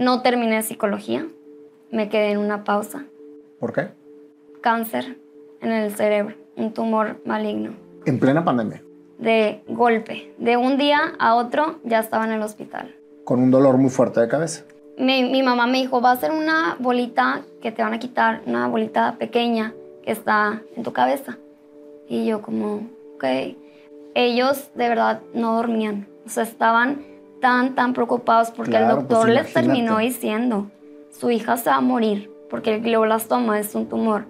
No terminé psicología, me quedé en una pausa. ¿Por qué? Cáncer en el cerebro, un tumor maligno. En plena pandemia. De golpe, de un día a otro ya estaba en el hospital. Con un dolor muy fuerte de cabeza. Mi, mi mamá me dijo, va a ser una bolita que te van a quitar, una bolita pequeña que está en tu cabeza. Y yo como, ok. Ellos de verdad no dormían. O sea, estaban tan, tan preocupados porque el Claro, doctor pues, les terminó diciendo, su hija se va a morir porque el glioblastoma es un tumor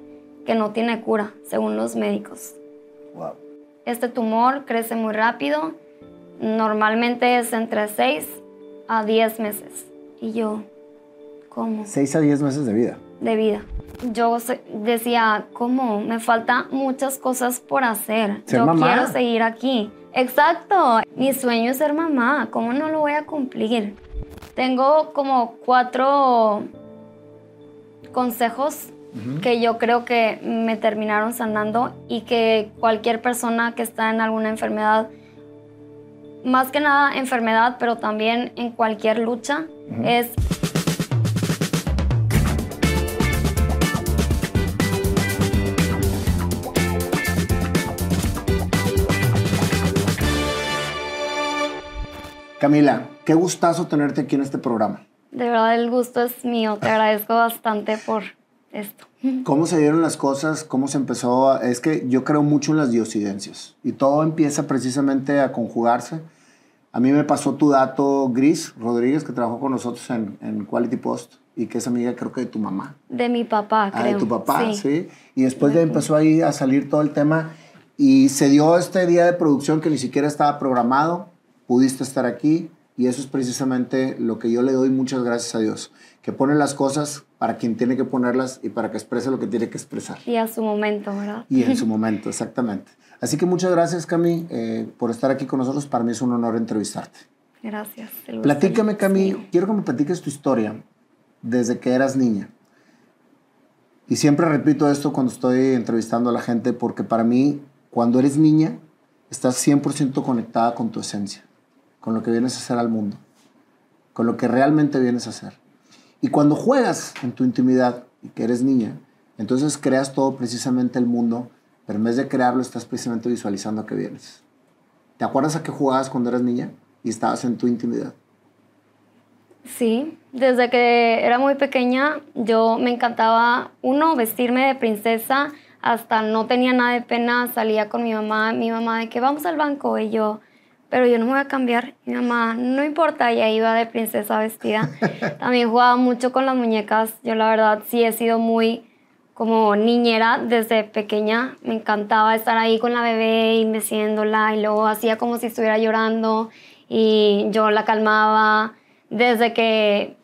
que no tiene cura, según los médicos. Wow. Este tumor crece muy rápido, normalmente es entre 6 a 10 meses. Y yo, ¿cómo? 6 a 10 meses de vida. de vida. Yo decía, ¿cómo? Me falta muchas cosas por hacer. Ser Yo mamá. quiero seguir aquí. Exacto. Mi sueño es ser mamá. ¿Cómo no lo voy a cumplir? Tengo como cuatro consejos que yo creo que me terminaron sanando y que cualquier persona que está en alguna enfermedad, más que nada enfermedad, pero también en cualquier lucha, es Camila, qué gustazo tenerte aquí en este programa. De verdad el gusto es mío, te agradezco bastante por esto. ¿Cómo se dieron las cosas? ¿Cómo se empezó? a- Es que yo creo mucho en las diosidencias y todo empieza precisamente a conjugarse. A mí me pasó tu dato Gris Rodríguez, que trabajó con nosotros en, en Quality Post y que es amiga creo que de tu mamá. De mi papá, Ah, creo. de tu papá, sí. Y después de empezó ahí a salir todo el tema y se dio este día de producción que ni siquiera estaba programado. Pudiste estar aquí y eso es precisamente lo que yo le doy muchas gracias a Dios, que pone las cosas para quien tiene que ponerlas y para que exprese lo que tiene que expresar. Y a su momento, ¿verdad? Y en su momento, exactamente. Así que muchas gracias, Cami, eh, por estar aquí con nosotros. Para mí es un honor entrevistarte. Gracias. Platícame, Cami, mío. quiero que me platiques tu historia desde que eras niña. Y siempre repito esto cuando estoy entrevistando a la gente, porque para mí, cuando eres niña, estás 100% conectada con tu esencia, con lo que vienes a hacer al mundo, con lo que realmente vienes a hacer. Y cuando juegas en tu intimidad y que eres niña, entonces creas todo precisamente el mundo, pero en vez de crearlo, estás precisamente visualizando a qué vienes. ¿Te acuerdas a qué jugabas cuando eras niña y estabas en tu intimidad? Sí, desde que era muy pequeña yo me encantaba, uno, vestirme de princesa, hasta no tenía nada de pena, salía con mi mamá, mi mamá de que vamos al banco y yo, pero yo no me voy a cambiar. Mi mamá, no importa, ya iba de princesa vestida. También jugaba mucho con las muñecas, yo la verdad sí he sido muy como niñera desde pequeña, me encantaba estar ahí con la bebé y meciéndola y luego hacía como si estuviera llorando y yo la calmaba. Desde que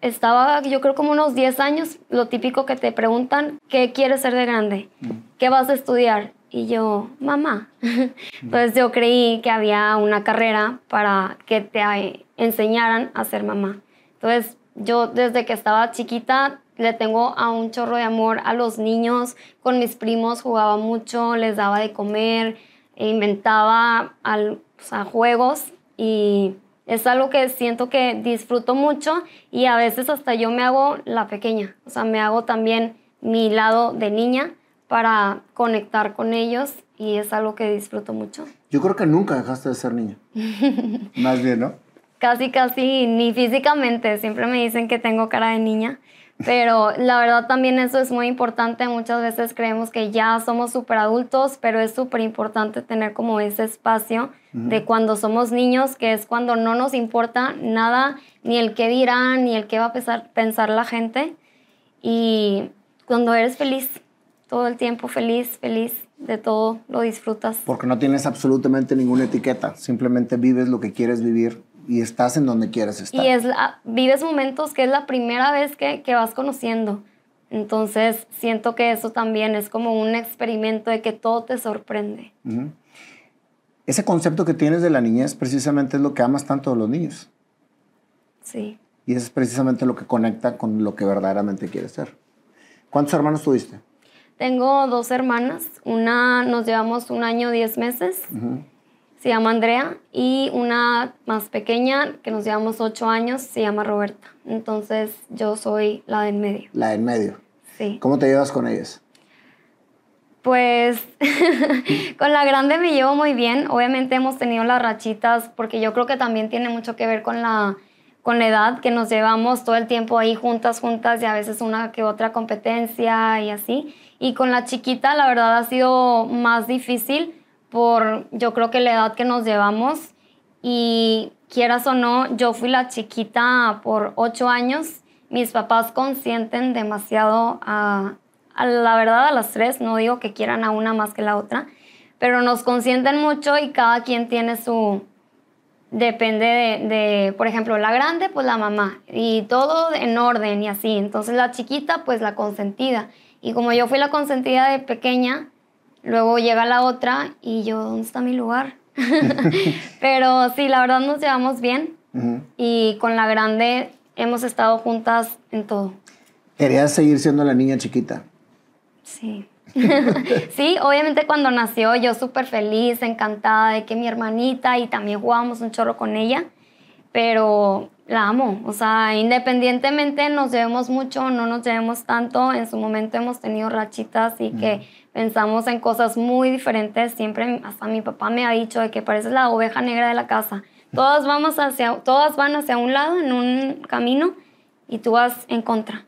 estaba, yo creo como unos 10 años, lo típico que te preguntan, ¿qué quieres ser de grande? ¿Qué vas a estudiar? Y yo, mamá. Entonces yo creí que había una carrera para que te enseñaran a ser mamá. Entonces yo desde que estaba chiquita le tengo a un chorro de amor a los niños. Con mis primos jugaba mucho, les daba de comer, e inventaba al- juegos y es algo que siento que disfruto mucho y a veces hasta yo me hago la pequeña, o sea, me hago también mi lado de niña para conectar con ellos y es algo que disfruto mucho. Yo creo que nunca dejaste de ser niña. Más bien, ¿no? Casi, casi, ni físicamente, siempre me dicen que tengo cara de niña, pero la verdad también eso es muy importante, muchas veces creemos que ya somos súper adultos, pero es súper importante tener como ese espacio de cuando somos niños, que es cuando no nos importa nada, ni el qué dirán, ni el qué va a pensar, pensar la gente, y cuando eres feliz, todo el tiempo feliz, feliz de todo, lo disfrutas. Porque no tienes absolutamente ninguna etiqueta. Simplemente vives lo que quieres vivir y estás en donde quieres estar. Y es la- vives momentos que es la primera vez que, que vas conociendo. Entonces siento que eso también es como un experimento de que todo te sorprende. Ese concepto que tienes de la niñez precisamente es lo que amas tanto de los niños. Sí. Y eso es precisamente lo que conecta con lo que verdaderamente quieres ser. ¿Cuántos hermanos tuviste? Tengo dos hermanas. Una nos llevamos un año, diez meses. se llama Andrea, y una más pequeña, que nos llevamos ocho años, se llama Roberta. Entonces yo soy la del medio. La del medio. Sí. ¿Cómo te llevas con ellas? Pues con la grande me llevo muy bien. Obviamente hemos tenido las rachitas porque yo creo que también tiene mucho que ver con la, con la edad que nos llevamos todo el tiempo ahí juntas, juntas y a veces una que otra competencia y así. Y con la chiquita la verdad ha sido más difícil por yo creo que la edad que nos llevamos y quieras o no, yo fui la chiquita por ocho años. Mis papás consienten demasiado a, la verdad a las tres, no digo que quieran a una más que la otra, pero nos consienten mucho y cada quien tiene su, depende de, de, por ejemplo, la grande, pues la mamá, y todo en orden y así. Entonces la chiquita, pues la consentida. Y como yo fui la consentida de pequeña, luego llega la otra y yo, ¿dónde está mi lugar? pero sí, la verdad nos llevamos bien y con la grande hemos estado juntas en todo. ¿Querías seguir siendo la niña chiquita? Sí. sí, obviamente cuando nació yo súper feliz, encantada de que mi hermanita y también jugábamos un chorro con ella, pero la amo, o sea, independientemente nos llevemos mucho no nos llevemos tanto, en su momento hemos tenido rachitas y que pensamos en cosas muy diferentes, siempre hasta mi papá me ha dicho de que pareces la oveja negra de la casa, todas, vamos hacia, todas van hacia un lado en un camino y tú vas en contra.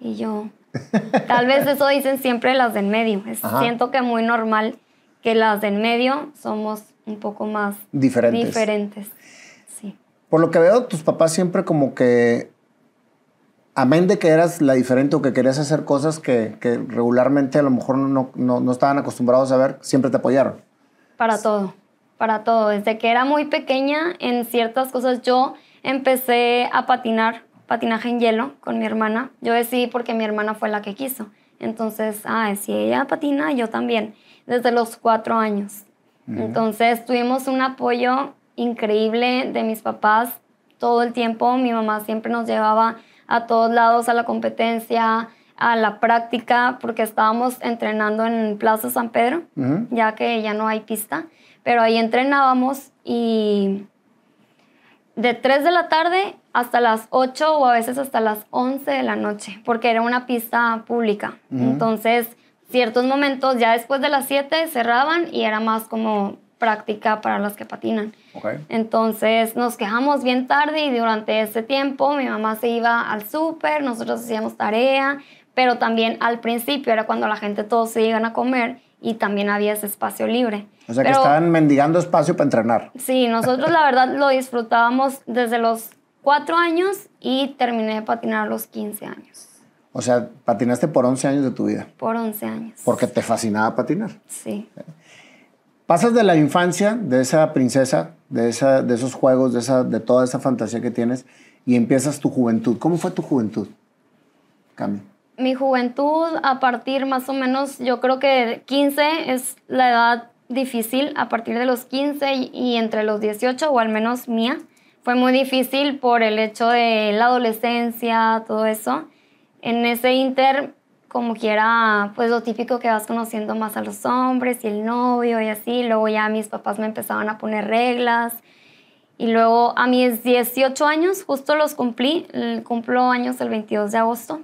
Y yo, Tal vez eso dicen siempre las del medio. siento que muy normal que las del medio somos un poco más diferentes. diferentes. Por lo que veo, tus papás siempre como que, amén de que eras la diferente o que querías hacer cosas que, que regularmente a lo mejor no, no, no, estaban acostumbrados a ver, siempre te apoyaron. Para todo, para todo. Desde que era muy pequeña, en ciertas cosas yo empecé a patinar patinaje en hielo con mi hermana. Yo decidí porque mi hermana fue la que quiso. Entonces, ah, si ella patina, yo también, desde los cuatro años. Entonces, tuvimos un apoyo increíble de mis papás todo el tiempo. Mi mamá siempre nos llevaba a todos lados, a la competencia, a la práctica, porque estábamos entrenando en Plaza San Pedro, ya que ya no hay pista. Pero ahí entrenábamos y de 3 de la tarde hasta las 8 o a veces hasta las 11 de la noche, porque era una pista pública. Entonces, ciertos momentos ya después de las 7 cerraban y era más como práctica para los que patinan. Entonces nos quejamos bien tarde y durante ese tiempo mi mamá se iba al súper, nosotros hacíamos tarea, pero también al principio era cuando la gente todos se iban a comer y también había ese espacio libre. O sea que estaban mendigando espacio para entrenar. Sí, nosotros la verdad lo disfrutábamos desde los cuatro años y terminé de patinar a los 15 años. O sea, patinaste por 11 años de tu vida. Por 11 años. Porque te fascinaba patinar. Sí. Pasas de la infancia, de esa princesa, de, esa, de esos juegos, de, esa, de toda esa fantasía que tienes, y empiezas tu juventud. ¿Cómo fue tu juventud? Cami. Mi juventud, a partir más o menos, yo creo que 15 es la edad difícil, a partir de los 15 y entre los 18, o al menos mía fue muy difícil por el hecho de la adolescencia, todo eso. En ese inter, como quiera, pues lo típico que vas conociendo más a los hombres y el novio y así. Luego ya mis papás me empezaban a poner reglas. Y luego a mis 18 años, justo los cumplí, cumplo años el 22 de agosto,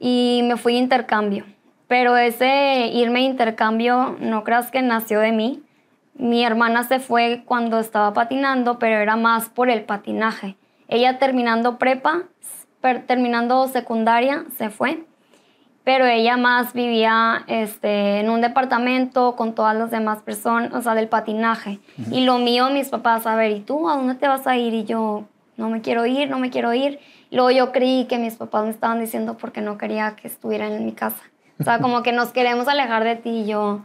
y me fui a intercambio. Pero ese irme a intercambio, no creas que nació de mí mi hermana se fue cuando estaba patinando, pero era más por el patinaje. Ella terminando prepa, terminando secundaria, se fue, pero ella más vivía este, en un departamento con todas las demás personas, o sea, del patinaje. Y lo mío, mis papás, a ver, ¿y tú a dónde te vas a ir? Y yo, no me quiero ir, no me quiero ir. Luego yo creí que mis papás me estaban diciendo porque no quería que estuvieran en mi casa. O sea, como que nos queremos alejar de ti y yo,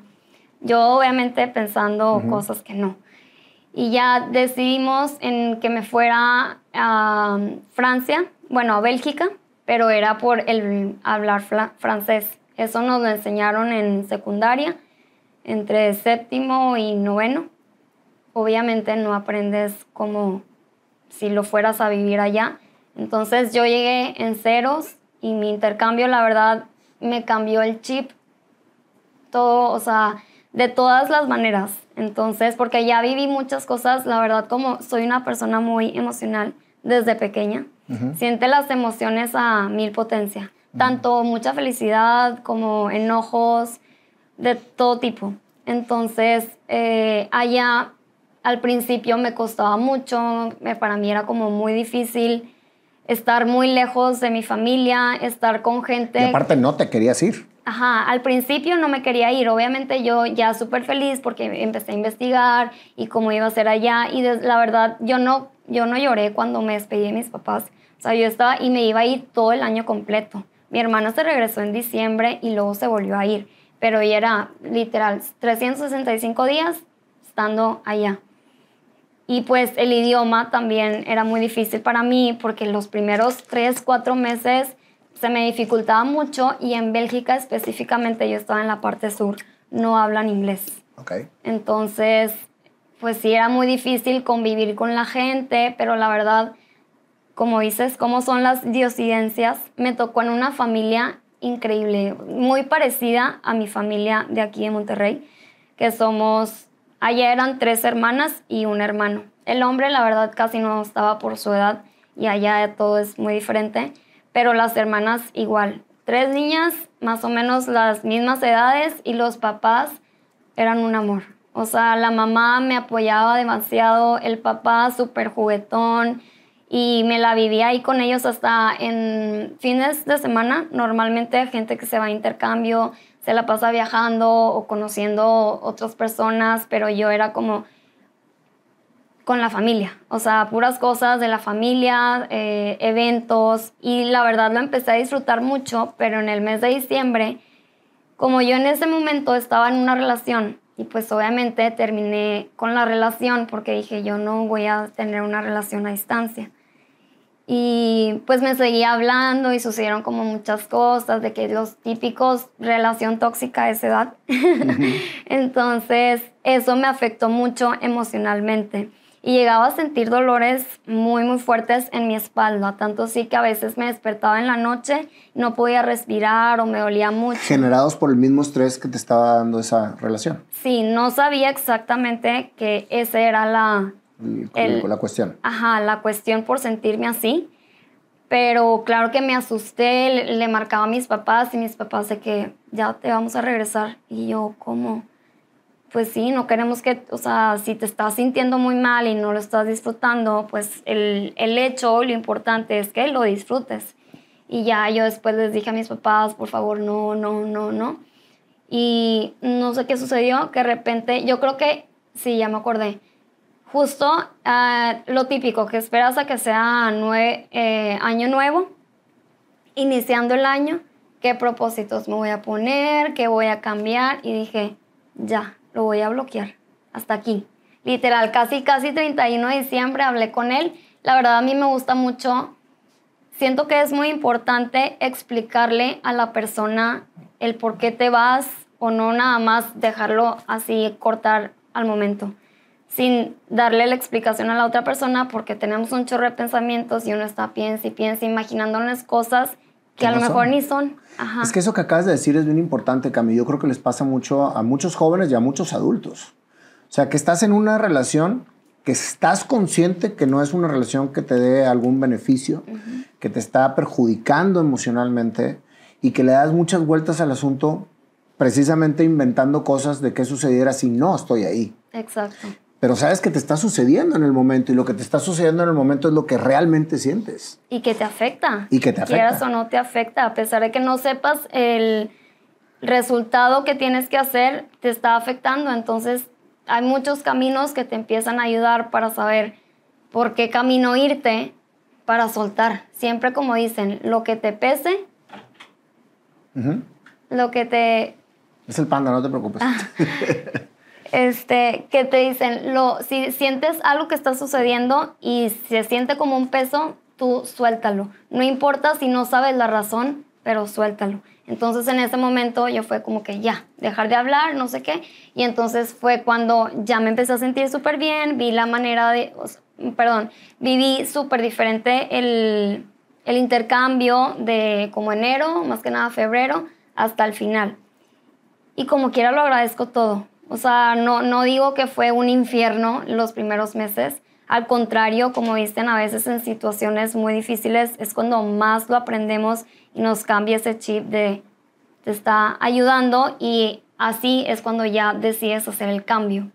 yo obviamente pensando cosas que no. Y ya decidimos en que me fuera a Francia, bueno, a Bélgica, pero era por el hablar francés. Eso nos lo enseñaron en secundaria, entre séptimo y noveno. Obviamente no aprendes como si lo fueras a vivir allá. Entonces yo llegué en ceros y mi intercambio, la verdad, me cambió el chip. Todo, o sea, de todas las maneras. Entonces, porque ya viví muchas cosas, la verdad, como soy una persona muy emocional desde pequeña, siente las emociones a mil potencia, tanto mucha felicidad como enojos, de todo tipo. Entonces, eh, allá al principio me costaba mucho, para mí era como muy difícil estar muy lejos de mi familia, estar con gente. Y aparte no te querías ir. Ajá, al principio no me quería ir, obviamente yo ya súper feliz porque empecé a investigar y cómo iba a ser allá y la verdad yo no, yo no lloré cuando me despedí de mis papás, o sea, yo estaba y me iba a ir todo el año completo. Mi hermana se regresó en diciembre y luego se volvió a ir, pero ya era literal 365 días estando allá. Y pues el idioma también era muy difícil para mí porque los primeros tres, cuatro meses se me dificultaba mucho y en Bélgica específicamente, yo estaba en la parte sur, no hablan inglés. Okay. Entonces, pues sí, era muy difícil convivir con la gente, pero la verdad, como dices, cómo son las diosidencias, me tocó en una familia increíble, muy parecida a mi familia de aquí de Monterrey, que somos Allá eran tres hermanas y un hermano. El hombre, la verdad, casi no estaba por su edad y allá todo es muy diferente, pero las hermanas igual. Tres niñas, más o menos las mismas edades y los papás eran un amor. O sea, la mamá me apoyaba demasiado, el papá súper juguetón y me la vivía ahí con ellos hasta en fines de semana. Normalmente gente que se va a intercambio, se la pasa viajando o conociendo otras personas, pero yo era como con la familia, o sea, puras cosas de la familia, eh, eventos, y la verdad lo empecé a disfrutar mucho, pero en el mes de diciembre, como yo en ese momento estaba en una relación, y pues obviamente terminé con la relación porque dije, yo no voy a tener una relación a distancia. Y pues me seguía hablando y sucedieron como muchas cosas, de que los típicos relación tóxica a esa edad. Entonces, eso me afectó mucho emocionalmente. Y llegaba a sentir dolores muy, muy fuertes en mi espalda, tanto así que a veces me despertaba en la noche, no podía respirar o me dolía mucho. Generados por el mismo estrés que te estaba dando esa relación. Sí, no sabía exactamente que esa era la, la cuestión. Ajá, la cuestión por sentirme así. Pero claro que me asusté, le, marcaba a mis papás y mis papás de que ya te vamos a regresar. Y yo, ¿cómo? Pues sí, no queremos que, o sea, si te estás sintiendo muy mal y no lo estás disfrutando, pues el, el hecho, lo importante es que lo disfrutes. Y ya yo después les dije a mis papás, por favor, no, no, no, no. Y no sé qué sucedió, que de repente, yo creo que, sí, ya me acordé, justo ah, lo típico, que esperas a que sea eh, año nuevo, iniciando el año, qué propósitos me voy a poner, qué voy a cambiar, y dije, ya, lo voy a bloquear, hasta aquí. Literal, casi, casi 31 de diciembre hablé con él. La verdad a mí me gusta mucho, siento que es muy importante explicarle a la persona el por qué te vas o no nada más dejarlo así cortar al momento sin darle la explicación a la otra persona porque tenemos un chorro de pensamientos y uno está piensa y piensa imaginándonos cosas que a lo mejor ni son. Es que eso que acabas de decir es bien importante, Cami. Yo creo que les pasa mucho a muchos jóvenes y a muchos adultos. O sea, que estás en una relación que estás consciente que no es una relación que te dé algún beneficio, que te está perjudicando emocionalmente y que le das muchas vueltas al asunto precisamente inventando cosas de qué sucediera si no estoy ahí. Exacto pero sabes que te está sucediendo en el momento y lo que te está sucediendo en el momento es lo que realmente sientes. Y que te afecta. Y que te afecta. Quieras o no te afecta, a pesar de que no sepas el resultado que tienes que hacer, te está afectando. Entonces, hay muchos caminos que te empiezan a ayudar para saber por qué camino irte para soltar. Siempre como dicen, lo que te pese, lo que te... Es el panda, no te preocupes. Este, que te dicen, lo, si sientes algo que está sucediendo y se siente como un peso, tú suéltalo. No importa si no sabes la razón, pero suéltalo. Entonces en ese momento yo fue como que ya, dejar de hablar, no sé qué. Y entonces fue cuando ya me empecé a sentir súper bien, vi la manera de, perdón, viví súper diferente el, el intercambio de como enero, más que nada febrero, hasta el final. Y como quiera lo agradezco todo O sea, no, no digo que fue un infierno los primeros meses. Al contrario, como dicen, a veces en situaciones muy difíciles es cuando más lo aprendemos y nos cambia ese chip de te está ayudando y así es cuando ya decides hacer el cambio.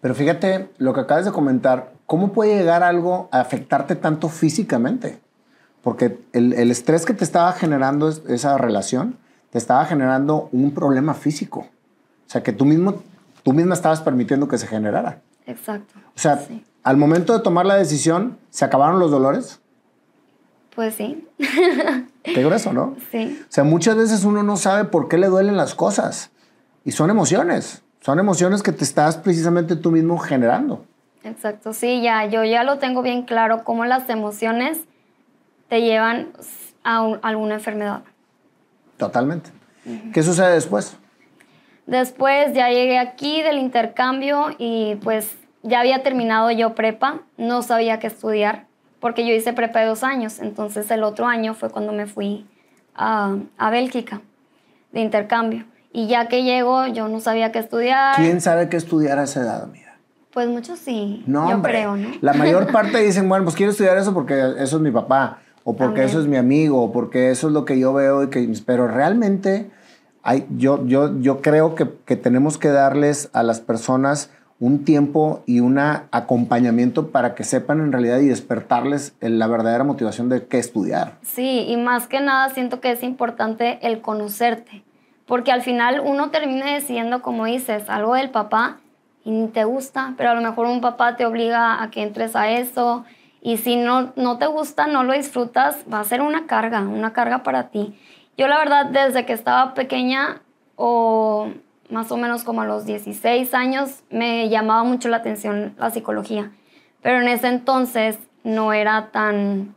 Pero fíjate lo que acabas de comentar, ¿cómo puede llegar algo a afectarte tanto físicamente? Porque el, el estrés que te estaba generando esa relación te estaba generando un problema físico. O sea, que tú mismo tú misma estabas permitiendo que se generara. Exacto. O sea, al momento de tomar la decisión, ¿se acabaron los dolores? Pues sí. Qué grueso, ¿no? Sí. O sea, muchas veces uno no sabe por qué le duelen las cosas. Y son emociones. Son emociones que te estás precisamente tú mismo generando. Exacto, sí, ya, yo ya lo tengo bien claro cómo las emociones te llevan a alguna enfermedad. Totalmente. ¿Qué sucede después? Después ya llegué aquí del intercambio y pues ya había terminado yo prepa, no sabía qué estudiar porque yo hice prepa de dos años, entonces el otro año fue cuando me fui a, a Bélgica de intercambio. Y ya que llego, yo no sabía qué estudiar. ¿Quién sabe qué estudiar a esa edad, amiga? Pues muchos sí, no, yo creo, ¿no? La mayor parte dicen, bueno, pues quiero estudiar eso porque eso es mi papá, o porque eso es mi amigo, o porque eso es lo que yo veo, y que, pero realmente yo, yo, yo creo que, que, tenemos que darles a las personas un tiempo y un acompañamiento para que sepan en realidad y despertarles la verdadera motivación de qué estudiar. Sí, y más que nada siento que es importante el conocerte, porque al final uno termina decidiendo, como dices, algo del papá y ni te gusta, pero a lo mejor un papá te obliga a que entres a eso y si no, no te gusta, no lo disfrutas, va a ser una carga, una carga para ti. Yo la verdad desde que estaba pequeña o más o menos como a los 16 años me llamaba mucho la atención la psicología, pero en ese entonces no era tan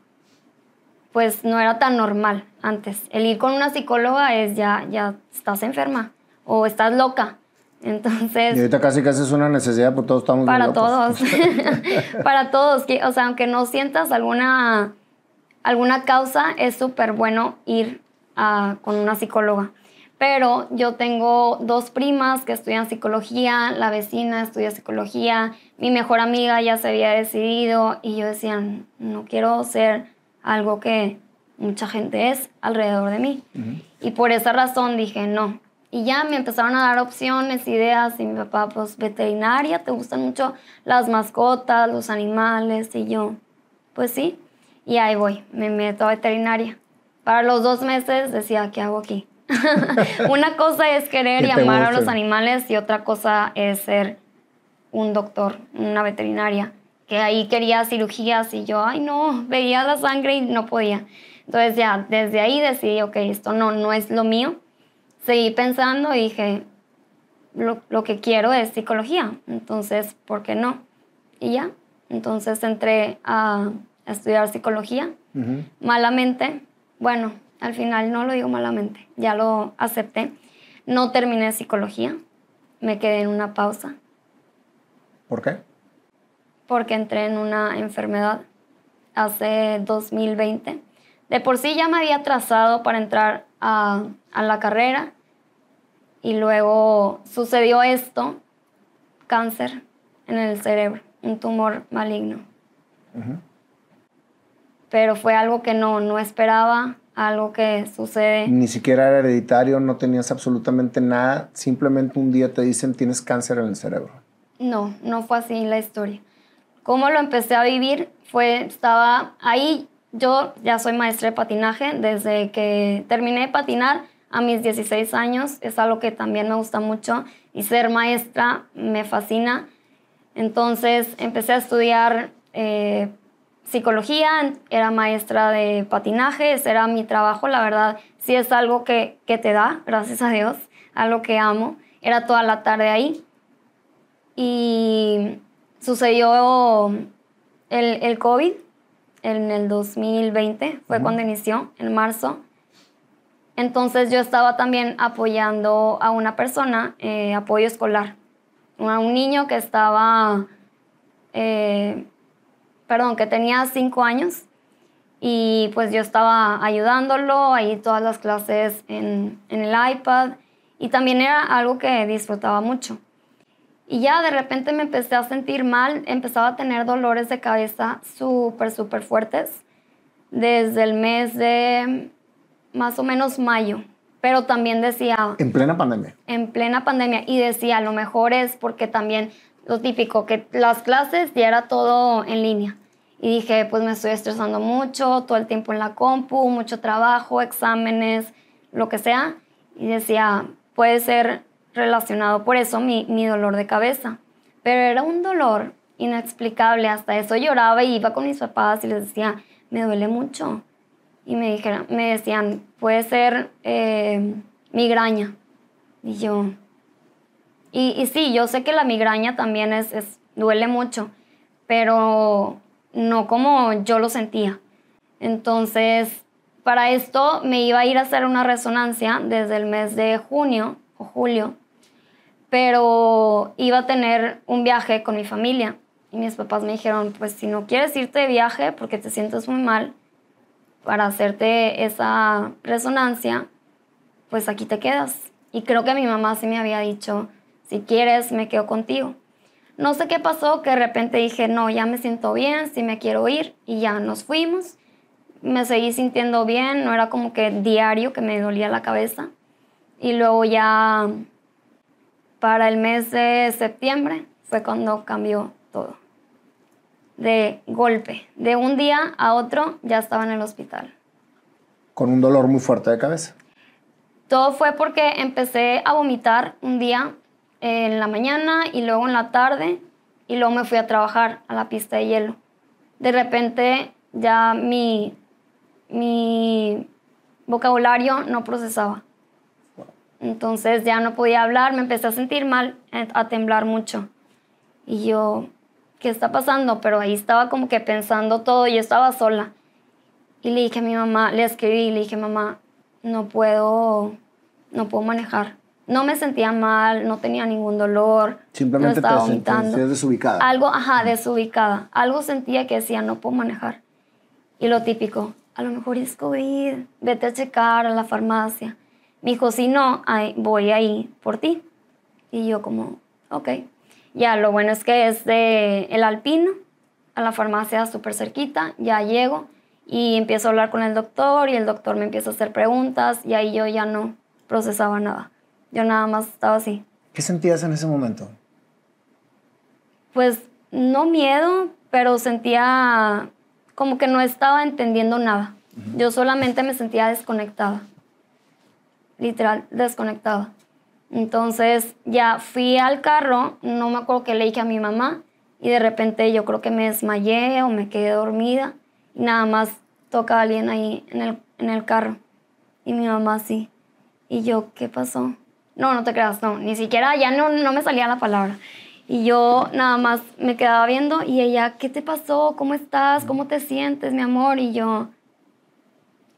pues no era tan normal antes. El ir con una psicóloga es ya ya estás enferma o estás loca. Entonces. Y ahorita casi casi es una necesidad, porque todos estamos Para todos. para todos. o sea, aunque no sientas alguna, alguna causa, es súper bueno ir con una psicóloga. Pero yo tengo dos primas que estudian psicología, la vecina estudia psicología, mi mejor amiga ya se había decidido y yo decía, no quiero ser algo que mucha gente es alrededor de mí. Y por esa razón dije, no. Y ya me empezaron a dar opciones, ideas, y mi papá, pues veterinaria, ¿te gustan mucho las mascotas, los animales? Y yo, pues sí. Y ahí voy, me meto a veterinaria. Para los dos meses decía, ¿qué hago aquí? Una cosa es querer y amar a los animales y otra cosa es ser un doctor, una veterinaria, que ahí quería cirugías y yo, ay no, veía la sangre y no podía. Entonces ya, desde ahí decidí, ok, esto no, no es lo mío. Seguí pensando y dije, lo, lo que quiero es psicología, entonces, ¿por qué no? Y ya, entonces entré a, estudiar psicología, malamente, bueno, al final no lo digo malamente, ya lo acepté. No terminé psicología, me quedé en una pausa. ¿Por qué? Porque entré en una enfermedad hace 2020. De por sí ya me había trazado para entrar a, la carrera y luego sucedió esto, cáncer en el cerebro, un tumor maligno pero fue algo que no, no esperaba, algo que sucede. Ni siquiera era hereditario, no tenías absolutamente nada, simplemente un día te dicen tienes cáncer en el cerebro. No, no fue así la historia. Cómo lo empecé a vivir fue, estaba ahí, yo ya soy maestra de patinaje, desde que terminé de patinar a mis 16 años, es algo que también me gusta mucho y ser maestra me fascina. Entonces empecé a estudiar eh, psicología, era maestra de patinaje, ese era mi trabajo, la verdad, sí es algo que, que te da, gracias a Dios, algo que amo. Era toda la tarde ahí. Y sucedió el, el COVID en el 2020, fue cuando inició, en marzo. Entonces yo estaba también apoyando a una persona, eh, apoyo escolar, a un niño que estaba eh, perdón, que tenía cinco años y pues yo estaba ayudándolo, ahí todas las clases en, en, el iPad y también era algo que disfrutaba mucho. Y ya de repente me empecé a sentir mal, empezaba a tener dolores de cabeza súper, súper fuertes desde el mes de más o menos mayo. Pero también decía... En plena pandemia. En plena pandemia. Y decía, a lo mejor es porque también lo típico, que las clases ya era todo en línea. Y dije, pues me estoy estresando mucho, todo el tiempo en la compu, mucho trabajo, exámenes, lo que sea. Y decía, puede ser relacionado por eso mi, mi dolor de cabeza. Pero era un dolor inexplicable, hasta eso lloraba y iba con mis papás y les decía, me duele mucho. Y me, dijeron, me decían, puede ser eh, migraña. Y yo, y, y, sí, yo sé que la migraña también es, es, duele mucho, pero no como yo lo sentía. Entonces, para esto me iba a ir a hacer una resonancia desde el mes de junio o julio, pero iba a tener un viaje con mi familia. Y mis papás me dijeron, pues si no quieres irte de viaje porque te sientes muy mal, para hacerte esa resonancia, pues aquí te quedas. Y creo que mi mamá sí me había dicho, si quieres, me quedo contigo. No sé qué pasó, que de repente dije, no, ya me siento bien, sí me quiero ir, y ya nos fuimos. Me seguí sintiendo bien, no era como que diario que me dolía la cabeza. Y luego ya para el mes de septiembre fue cuando cambió todo. De golpe, de un día a otro ya estaba en el hospital. Con un dolor muy fuerte de cabeza. Todo fue porque empecé a vomitar un día en la mañana y luego en la tarde y luego me fui a trabajar a la pista de hielo. De repente ya mi, mi vocabulario no procesaba. Entonces ya no podía hablar, me empecé a sentir mal, a temblar mucho. Y yo, ¿qué está pasando? Pero ahí estaba como que pensando todo, yo estaba sola. Y le dije a mi mamá, le escribí, le dije, mamá, no puedo, no puedo manejar no me sentía mal, no tenía ningún dolor. Simplemente no estaba te sentías desubicada. Algo, ajá, desubicada. Algo sentía que decía, no puedo manejar. Y lo típico, a lo mejor es COVID, vete a checar a la farmacia. Me dijo, si no, voy ahí por ti. Y yo como, ok. Ya, lo bueno es que es de El Alpino, a la farmacia súper cerquita, ya llego y empiezo a hablar con el doctor y el doctor me empieza a hacer preguntas y ahí yo ya no procesaba nada. Yo nada más estaba así. ¿Qué sentías en ese momento? Pues no miedo, pero sentía como que no estaba entendiendo nada. Yo solamente me sentía desconectada. Literal, desconectada. Entonces ya fui al carro, no me acuerdo qué le dije a mi mamá y de repente yo creo que me desmayé o me quedé dormida y nada más toca a alguien ahí en el, en el carro. Y mi mamá sí. Y yo, ¿qué pasó? No, no te creas, no, ni siquiera ya no, no me salía la palabra. Y yo nada más me quedaba viendo y ella, ¿qué te pasó? ¿Cómo estás? ¿Cómo te sientes, mi amor? Y yo...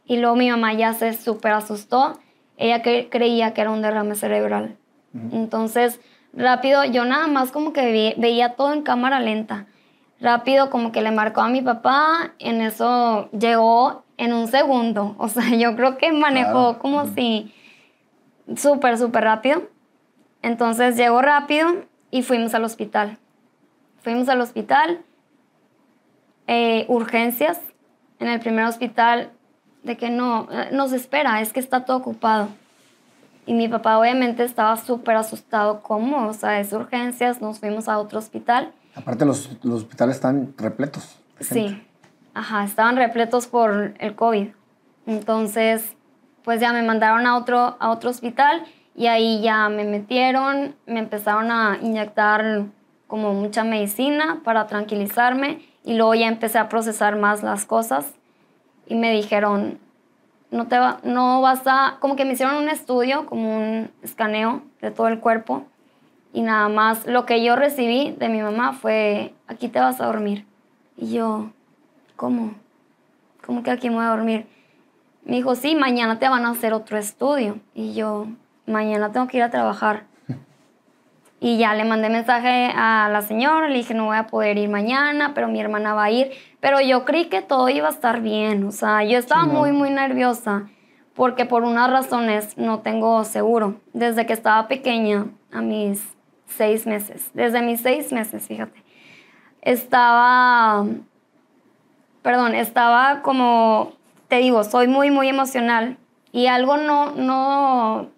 Y luego mi mamá ya se súper asustó. Ella creía que era un derrame cerebral. Entonces, rápido, yo nada más como que veía todo en cámara lenta. Rápido como que le marcó a mi papá, en eso llegó en un segundo. O sea, yo creo que manejó como si súper, súper rápido. Entonces llegó rápido y fuimos al hospital. Fuimos al hospital, eh, urgencias, en el primer hospital, de que no, eh, nos espera, es que está todo ocupado. Y mi papá obviamente estaba súper asustado, ¿cómo? O sea, es urgencias, nos fuimos a otro hospital. Aparte los, los hospitales están repletos. Sí, ajá, estaban repletos por el COVID. Entonces, pues ya me mandaron a otro, a otro hospital y ahí ya me metieron, me empezaron a inyectar como mucha medicina para tranquilizarme y luego ya empecé a procesar más las cosas y me dijeron, no, te va, no vas a, como que me hicieron un estudio, como un escaneo de todo el cuerpo y nada más lo que yo recibí de mi mamá fue, aquí te vas a dormir. Y yo, ¿cómo? ¿Cómo que aquí me voy a dormir? Me dijo, sí, mañana te van a hacer otro estudio. Y yo, mañana tengo que ir a trabajar. Y ya le mandé mensaje a la señora, le dije, no voy a poder ir mañana, pero mi hermana va a ir. Pero yo creí que todo iba a estar bien. O sea, yo estaba muy, muy nerviosa porque por unas razones no tengo seguro. Desde que estaba pequeña, a mis seis meses. Desde mis seis meses, fíjate. Estaba, perdón, estaba como, te digo, soy muy, muy emocional y algo no, no,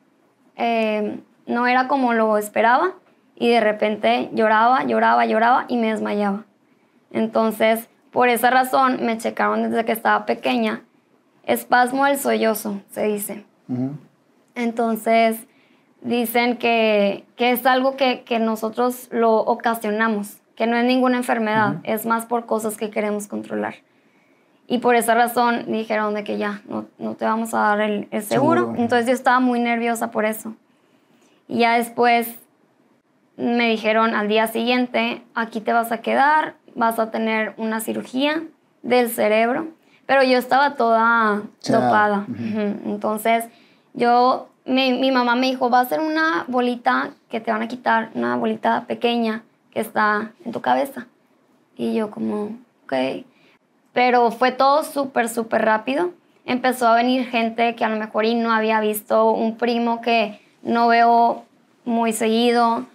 eh, no era como lo esperaba y de repente lloraba, lloraba, lloraba y me desmayaba. Entonces, por esa razón me checaron desde que estaba pequeña. Espasmo del sollozo, se dice. Entonces, dicen que, es algo que, nosotros lo ocasionamos, que no es ninguna enfermedad, es más por cosas que queremos controlar. Y por esa razón dijeron de que ya, no, te vamos a dar el, seguro. Entonces yo estaba muy nerviosa por eso. Y ya después me dijeron al día siguiente, aquí te vas a quedar, vas a tener una cirugía del cerebro. Pero yo estaba toda dopada. Entonces yo mi, mamá me dijo, va a ser una bolita que te van a quitar, una bolita pequeña que está en tu cabeza. Y yo como, ok. Pero fue todo súper, súper rápido. Empezó a venir gente que a lo mejor y no había visto, un primo que no veo muy seguido.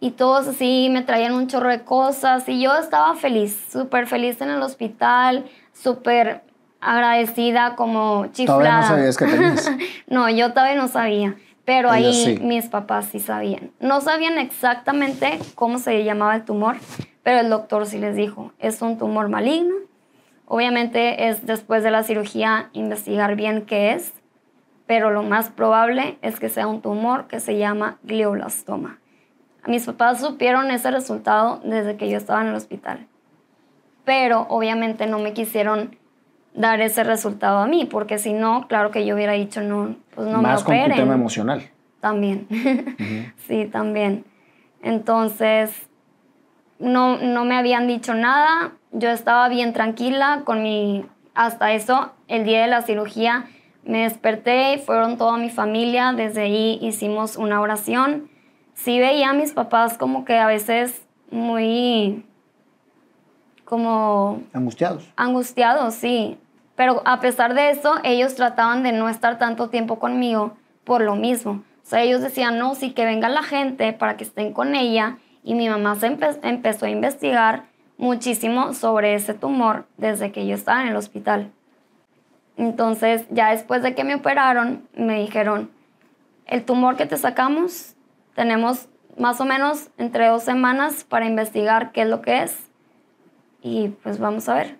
Y todos así me traían un chorro de cosas y yo estaba feliz, súper feliz en el hospital, súper agradecida como chiflada. Todavía no sabías que tenías. no, yo todavía no sabía, pero ahí mis papás sí sabían. No sabían exactamente cómo se llamaba el tumor, pero el doctor sí les dijo, es un tumor maligno. Obviamente es después de la cirugía investigar bien qué es, pero lo más probable es que sea un tumor que se llama glioblastoma. Mis papás supieron ese resultado desde que yo estaba en el hospital, pero obviamente no me quisieron dar ese resultado a mí, porque si no, claro que yo hubiera dicho, no, pues no Más me operen. con tu tema emocional. También, sí, también. Entonces, no, no me habían dicho nada, yo estaba bien tranquila con mi, hasta eso, el día de la cirugía, me desperté, fueron toda mi familia, desde ahí hicimos una oración. Sí veía a mis papás como que a veces muy como... Angustiados. Angustiados, sí. Pero a pesar de eso, ellos trataban de no estar tanto tiempo conmigo por lo mismo. O sea, ellos decían, no, sí, que venga la gente para que estén con ella. Y mi mamá se empezó a investigar muchísimo sobre ese tumor desde que yo estaba en el hospital. Entonces, ya después de que me operaron, me dijeron, el tumor que te sacamos, tenemos más o menos entre dos semanas para investigar qué es lo que es y pues vamos a ver.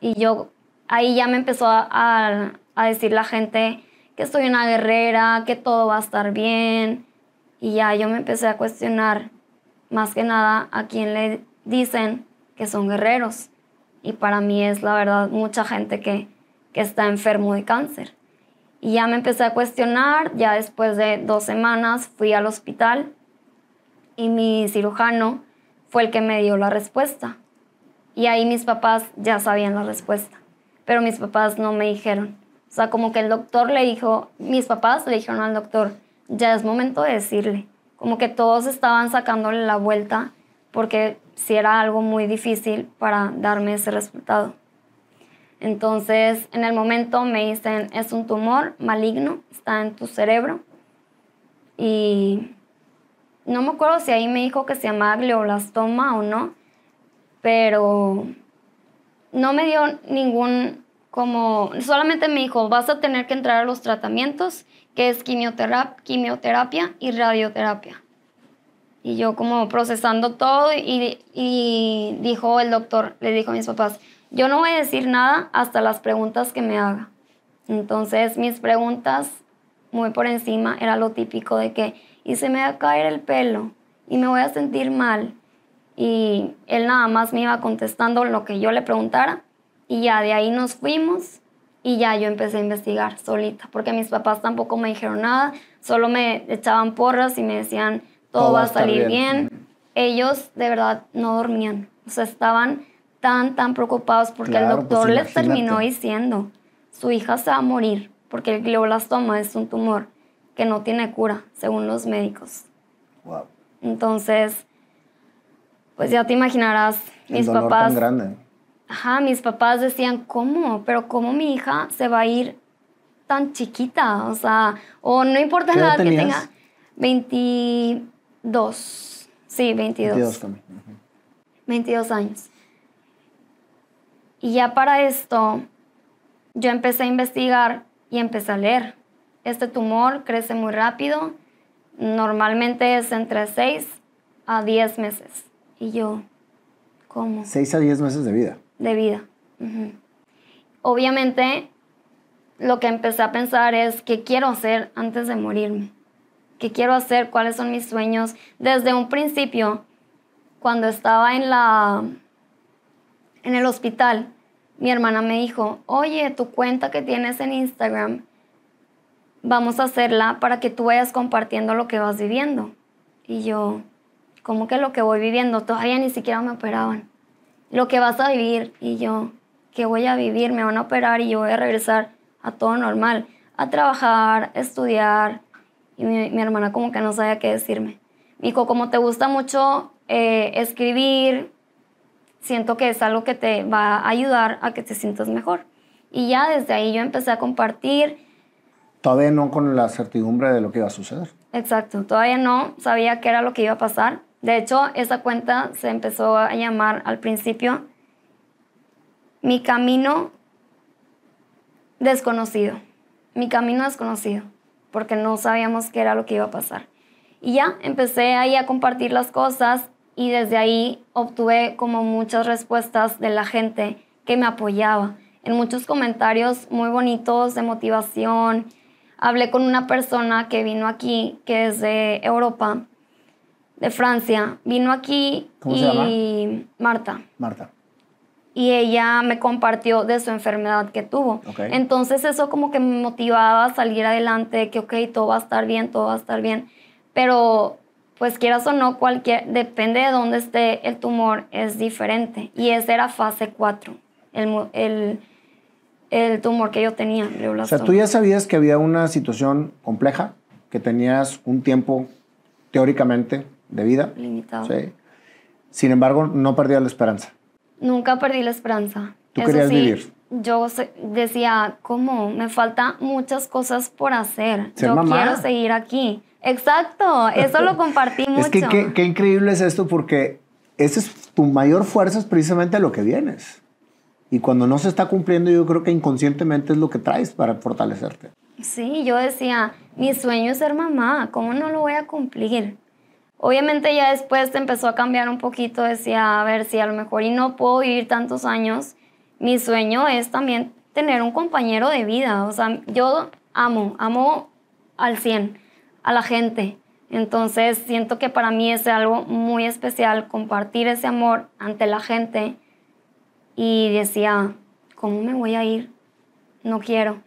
Y yo ahí ya me empezó a, decir la gente que soy una guerrera, que todo va a estar bien. Y ya yo me empecé a cuestionar más que nada a quién le dicen son guerreros. Y para mí es la verdad mucha gente que, que está enfermo de cáncer. Y ya me empecé a cuestionar, ya después de dos semanas fui al hospital y mi cirujano fue el que me dio la respuesta. Y ahí mis papás ya sabían la respuesta, pero mis papás no me dijeron. O sea, como que el doctor le dijo, mis papás le dijeron al doctor, ya es momento de decirle. Como que todos estaban sacándole la vuelta porque si era algo muy difícil para darme ese resultado. Entonces, en el momento me dicen, es un tumor maligno, está en tu cerebro. Y no me acuerdo si ahí me dijo que se llamaba glioblastoma o no, pero no me dio ningún como, solamente me dijo, vas a tener que entrar a los tratamientos, que es quimioterapia, quimioterapia y radioterapia. Y yo como procesando todo y, y dijo el doctor, le dijo a mis papás, yo no voy a decir nada hasta las preguntas que me haga. Entonces mis preguntas muy por encima era lo típico de que, y se me va a caer el pelo, y me voy a sentir mal, y él nada más me iba contestando lo que yo le preguntara y ya de ahí nos fuimos y ya yo empecé a investigar solita, porque mis papás tampoco me dijeron nada, solo me echaban porras y me decían, todo, va a salir bien. Ellos de verdad no dormían, o sea, estaban tan, tan preocupados porque el pues doctor les terminó diciendo, su hija se va a morir, porque el glioblastoma es un tumor que no tiene cura, según los médicos. Wow. Entonces, pues ya te imaginarás, mis El papás... Tan grande. Ajá, mis papás decían, ¿cómo? Pero ¿cómo mi hija se va a ir tan chiquita? O sea, o no importa la edad que tenga, 20, 22. Sí, 22. 22 también. Ujú. 22 años. Y ya para esto, yo empecé a investigar y empecé a leer. Este tumor crece muy rápido, normalmente es entre 6 a 10 meses. Y yo, ¿cómo? 6 a 10 meses de vida. De vida. Ujú. Obviamente, lo que empecé a pensar es qué quiero hacer antes de morirme. ¿Qué quiero hacer? ¿Cuáles son mis sueños? Desde un principio, cuando estaba en la en el hospital, mi hermana me dijo, oye, tu cuenta que tienes en Instagram, vamos a hacerla para que tú vayas compartiendo lo que vas viviendo. Y yo, ¿cómo que lo que voy viviendo? Todavía ni siquiera me operaban. Lo que vas a vivir. Y yo, ¿qué voy a vivir? Me van a operar y yo voy a regresar a todo normal, a trabajar, a estudiar. Y mi, mi hermana como que no sabía qué decirme. Me dijo, como te gusta mucho eh, escribir, siento que es algo que te va a ayudar a que te sientas mejor. Y ya desde ahí yo empecé a compartir. Todavía no con la certidumbre de lo que iba a suceder. Exacto, todavía no sabía qué era lo que iba a pasar. De hecho, esa cuenta se empezó a llamar al principio Mi camino desconocido. Mi camino desconocido, porque no sabíamos qué era lo que iba a pasar. Y ya empecé ahí a compartir las cosas y desde ahí obtuve como muchas respuestas de la gente que me apoyaba. En muchos comentarios muy bonitos de motivación. Hablé con una persona que vino aquí, que es de Europa, de Francia. Vino aquí ¿Cómo y se llama? Marta. Marta. Y ella me compartió de su enfermedad que tuvo. Entonces eso como que me motivaba a salir adelante, que ok, todo va a estar bien, todo va a estar bien. Pero pues quieras o no, cualquier, depende de dónde esté el tumor, es diferente. Y esa era fase 4, el, el, el tumor que yo tenía, O sea, tú ya sabías que había una situación compleja, que tenías un tiempo teóricamente de vida. limitado. Sí. Sin embargo, no perdías la esperanza. Nunca perdí la esperanza. Tú Eso querías sí, vivir. Yo decía, ¿cómo? Me faltan muchas cosas por hacer. Yo mamá. quiero seguir aquí. Exacto, eso lo compartí mucho. Es que qué, qué increíble es esto porque esa es tu mayor fuerza es precisamente lo que vienes. Y cuando no se está cumpliendo, yo creo que inconscientemente es lo que traes para fortalecerte. Sí, yo decía, mi sueño es ser mamá, ¿cómo no lo voy a cumplir? Obviamente ya después empezó a cambiar un poquito, decía, a ver si a lo mejor y no puedo vivir tantos años, mi sueño es también tener un compañero de vida, o sea, yo amo, amo al 100 a la gente, entonces siento que para mí es algo muy especial compartir ese amor ante la gente y decía, ¿cómo me voy a ir? No quiero.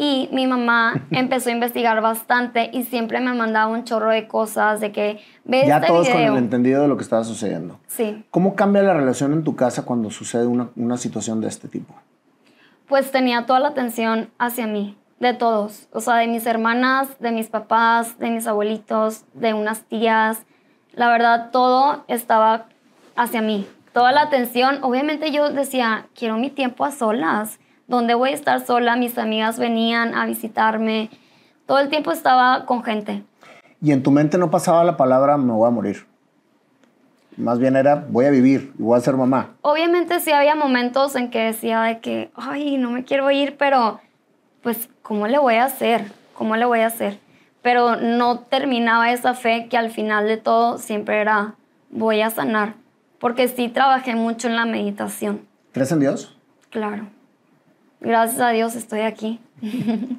Y mi mamá empezó a investigar bastante y siempre me mandaba un chorro de cosas de que ve ya este todos con el entendido de lo que estaba sucediendo. Sí, ¿Cómo cambia la relación en tu casa cuando sucede una, una situación de este tipo? pues tenía toda la atención hacia mí, de todos, o sea, de mis hermanas, de mis papás, de mis abuelitos, de unas tías. La verdad, todo estaba hacia mí. Toda la atención, obviamente yo decía, quiero mi tiempo a solas. ¿Dónde voy a estar sola? Mis amigas venían a visitarme. Todo el tiempo estaba con gente. Y en tu mente no pasaba la palabra me voy a morir. Más bien era voy a vivir y voy a ser mamá. Obviamente sí había momentos en que decía de que, ay, no me quiero ir, pero pues, ¿cómo le voy a hacer? ¿Cómo le voy a hacer? Pero no terminaba esa fe que al final de todo siempre era, voy a sanar. Porque sí trabajé mucho en la meditación, ¿Crees en Dios? claro. Gracias a Dios estoy aquí. Qué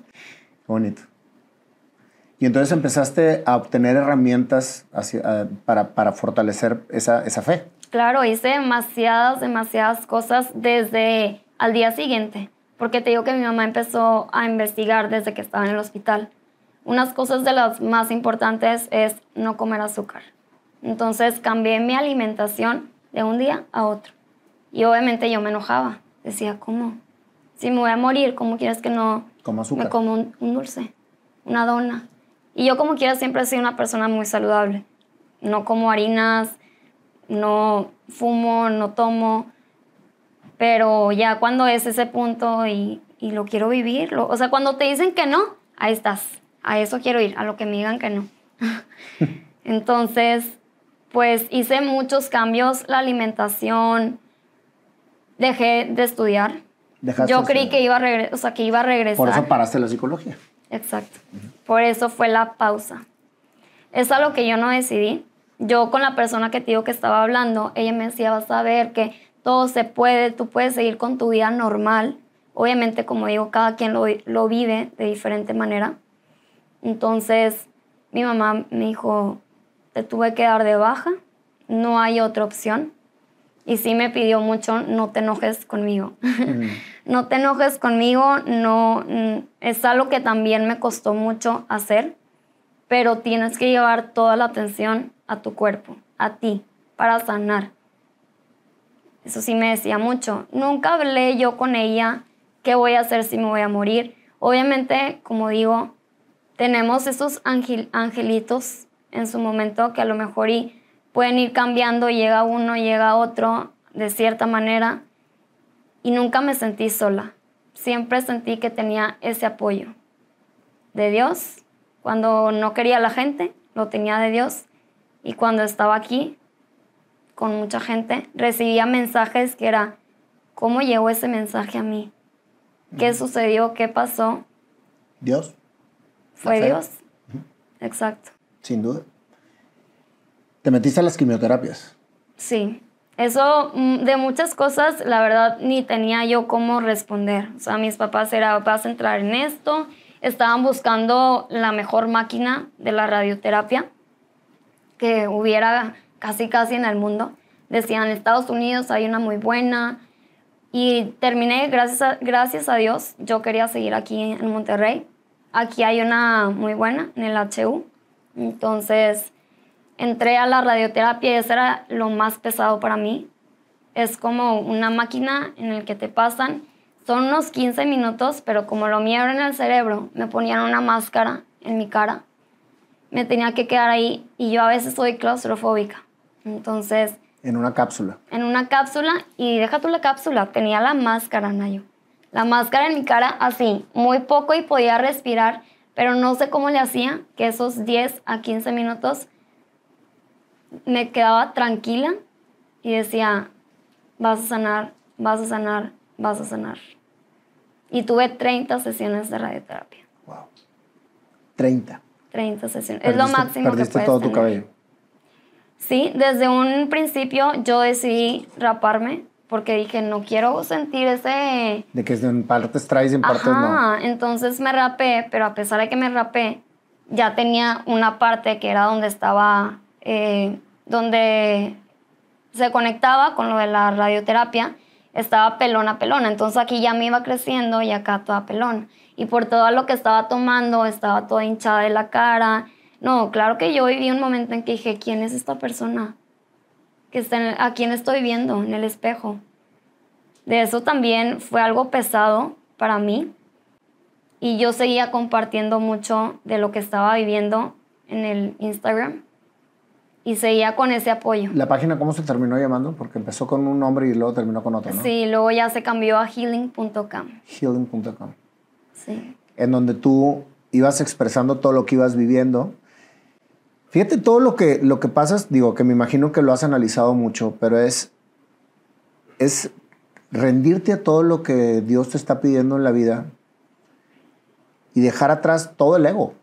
bonito. Y entonces empezaste a obtener herramientas hacia- a- para, para fortalecer esa, esa fe. Claro, hice demasiadas, demasiadas cosas desde al día siguiente, porque te digo que mi mamá empezó a investigar desde que estaba en el hospital. Unas cosas de las más importantes es no comer azúcar. Entonces cambié mi alimentación de un día a otro. Y obviamente yo me enojaba. Decía, ¿cómo? Si me voy a morir, ¿cómo quieres que no Como azúcar. me como un, un dulce, una dona? Y yo como quiera siempre he sido una persona muy saludable. No como harinas, no fumo, no tomo, pero ya cuando es ese punto y, y lo quiero vivir, lo- o sea, cuando te dicen que no, ahí estás, a eso quiero ir, a lo que me digan que no. Entonces, pues hice muchos cambios, la alimentación, dejé de estudiar. Dejaste Yo creí que iba, a regre- o sea, que iba a regresar. Por eso paraste la psicología. Exacto. Por eso fue la pausa. Es algo que yo no decidí. Yo con la persona que te digo que estaba hablando, ella me decía, vas a ver que todo se puede, tú puedes seguir con tu vida normal. Obviamente, como digo, cada quien lo, lo vive de diferente manera. Entonces, mi mamá me dijo, te tuve que dar de baja, no hay otra opción. Y sí me pidió mucho, no te enojes conmigo. no te enojes conmigo, no, mm, es algo que también me costó mucho hacer, pero tienes que llevar toda la atención a tu cuerpo, a ti, para sanar. Eso sí me decía mucho. Nunca hablé yo con ella qué voy a hacer si me voy a morir. Obviamente, como digo, tenemos esos ángel- angelitos en su momento que a lo mejor y pueden ir cambiando, llega uno, llega otro, de cierta manera, y nunca me sentí sola. Siempre sentí que tenía ese apoyo de Dios. Cuando no quería a la gente, lo tenía de Dios. Y cuando estaba aquí con mucha gente, recibía mensajes que era, ¿cómo llegó ese mensaje a mí? ¿Qué sucedió? ¿Qué pasó? Dios, Fue. Dios. Exacto. sin duda. Te metiste a las quimioterapias. Sí. Eso mm, de muchas cosas, la verdad, ni tenía yo cómo responder. O sea, mis papás era, vas a entrar en esto. Estaban buscando la mejor máquina de la radioterapia que hubiera casi casi en el mundo. Decían, en Estados Unidos hay una muy buena. Y terminé, gracias a, gracias a Dios, yo quería seguir aquí en Monterrey. Aquí hay una muy buena, en el HU. Entonces, entré a la radioterapia y eso era lo más pesado para mí. Es como una máquina en la que te pasan, son unos 15 minutos, pero como lo mío era en el cerebro, me ponían una máscara en mi cara. Me tenía que quedar ahí y yo a veces soy claustrofóbica. Entonces, En una cápsula. en una cápsula y deja tú la cápsula, tenía la máscara, Nayo. La máscara en mi cara así, muy poco y podía respirar, pero no sé cómo le hacía que esos 10 a 15 minutos me quedaba tranquila y decía, vas a sanar, vas a sanar, vas a sanar. Y tuve 30 sesiones de radioterapia. Wow. 30. 30 sesiones. es lo Perdiste- máximo que Perdiste puedes todo tu cabello. Sí, desde un principio yo decidí raparme porque dije, no quiero sentir ese... De que en partes traes y en partes no. Ajá, entonces me rapé, pero a pesar de que me rapé, ya tenía una parte que era donde estaba, eh, donde se conectaba con lo de la radioterapia, estaba pelona, pelona. Entonces aquí ya me iba creciendo y acá toda pelona. Y por todo lo que estaba tomando, estaba toda hinchada de la cara. No, claro que yo viví un momento en que dije, ¿quién es esta persona? Que está ¿A quién estoy viendo en el espejo? De eso también fue algo pesado para mí. Y yo seguía compartiendo mucho de lo que estaba viviendo en el Instagram. Y seguía con ese apoyo. ¿La página cómo se terminó llamando? Porque empezó con un nombre y luego terminó con otro, ¿no? Sí, luego ya se cambió a healing.com. Healing.com. Sí. En donde tú ibas expresando todo lo que ibas viviendo. Fíjate todo lo que, lo que pasas, digo, que me imagino que lo has analizado mucho, pero es, es rendirte a todo lo que Dios te está pidiendo en la vida y dejar atrás todo el ego.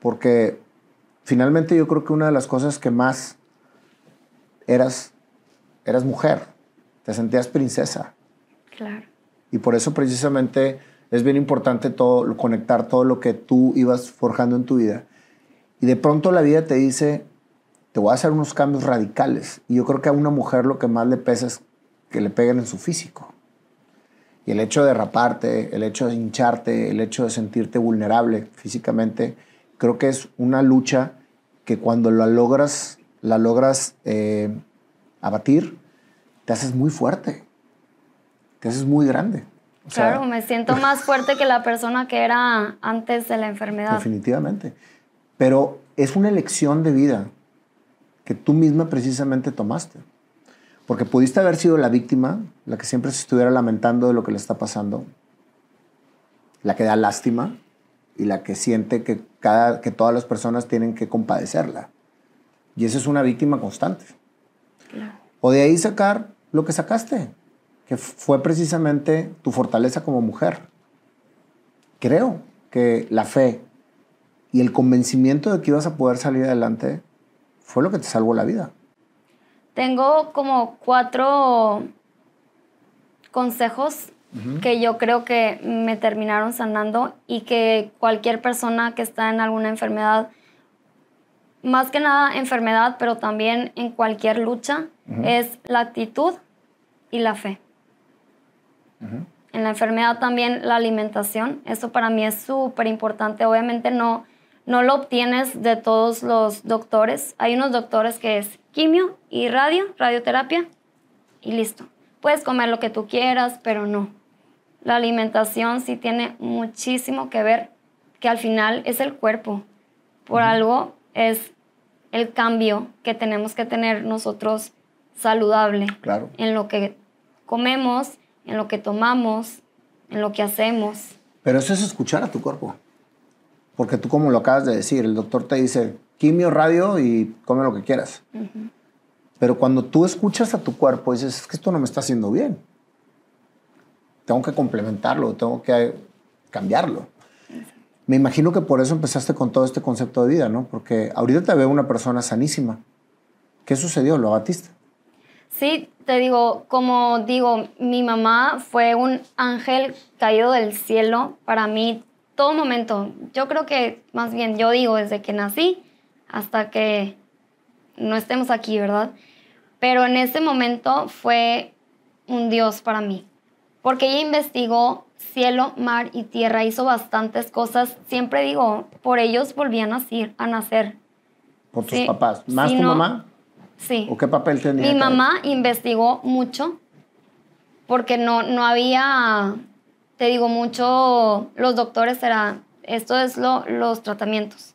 Porque finalmente yo creo que una de las cosas que más eras, eras mujer, te sentías princesa. Claro. Y por eso precisamente es bien importante todo, conectar todo lo que tú ibas forjando en tu vida. Y de pronto la vida te dice, te voy a hacer unos cambios radicales. Y yo creo que a una mujer lo que más le pesa es que le peguen en su físico. Y el hecho de raparte, el hecho de hincharte, el hecho de sentirte vulnerable físicamente, creo que es una lucha que cuando la logras, la logras eh, abatir, te haces muy fuerte, te haces muy grande. O sea, Claro, me siento más fuerte que la persona que era antes de la enfermedad. Definitivamente. Pero es una elección de vida que tú misma precisamente tomaste. Porque pudiste haber sido la víctima, la que siempre se estuviera lamentando de lo que le está pasando, la que da lástima y la que siente que, cada, que todas las personas tienen que compadecerla. Y esa es una víctima constante. O de ahí sacar lo que sacaste, que fue precisamente tu fortaleza como mujer. Creo que la fe y el convencimiento de que ibas a poder salir adelante fue lo que te salvó la vida. Tengo como cuatro consejos que yo creo que me terminaron sanando y que cualquier persona que está en alguna enfermedad, más que nada enfermedad, pero también en cualquier lucha, es la actitud y la fe. En la enfermedad también la alimentación, eso para mí es súper importante. Obviamente no, no lo obtienes de todos los doctores. Hay unos doctores que es quimio y radio, radioterapia y listo. Puedes comer lo que tú quieras, pero no. La alimentación sí tiene muchísimo que ver, que al final es el cuerpo. Por algo es el cambio que tenemos que tener nosotros saludable claro. en lo que comemos, en lo que tomamos, en lo que hacemos. Pero eso es escuchar a tu cuerpo. Porque tú, como lo acabas de decir, el doctor te dice quimio, radio y come lo que quieras. Pero cuando tú escuchas a tu cuerpo, dices, es que esto no me está haciendo bien. Tengo que complementarlo, tengo que cambiarlo. Me imagino que por eso empezaste con todo este concepto de vida, ¿no? Porque ahorita te veo una persona sanísima. ¿Qué sucedió? ¿Lo abatiste? Sí, te digo, como digo, mi mamá fue un ángel caído del cielo para mí todo momento. Yo creo que más bien yo digo desde que nací hasta que no estemos aquí, ¿verdad? Pero en ese momento fue un Dios para mí, porque ella investigó cielo, mar y tierra, hizo bastantes cosas. Siempre digo, por ellos volví a nacer. A nacer. ¿Por tus papás? ¿Más tu mamá? Sí. ¿O qué papel tenía? Mi mamá investigó mucho porque no, no había, te digo, mucho, los doctores eran, esto es lo, los tratamientos.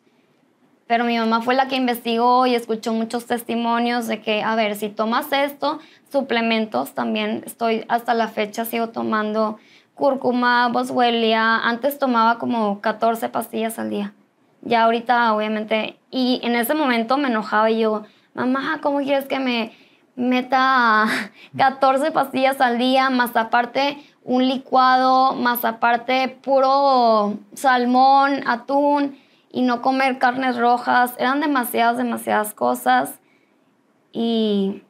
Pero mi mamá fue la que investigó y escuchó muchos testimonios de que, a ver, si tomas esto, suplementos, también estoy hasta la fecha, sigo tomando cúrcuma, boswellia, antes tomaba como 14 pastillas al día. Ya ahorita, obviamente, y en ese momento me enojaba y yo, mamá, ¿cómo quieres que me meta 14 pastillas al día, más aparte un licuado, más aparte puro salmón, atún y no comer carnes rojas? Eran demasiadas, demasiadas cosas. Y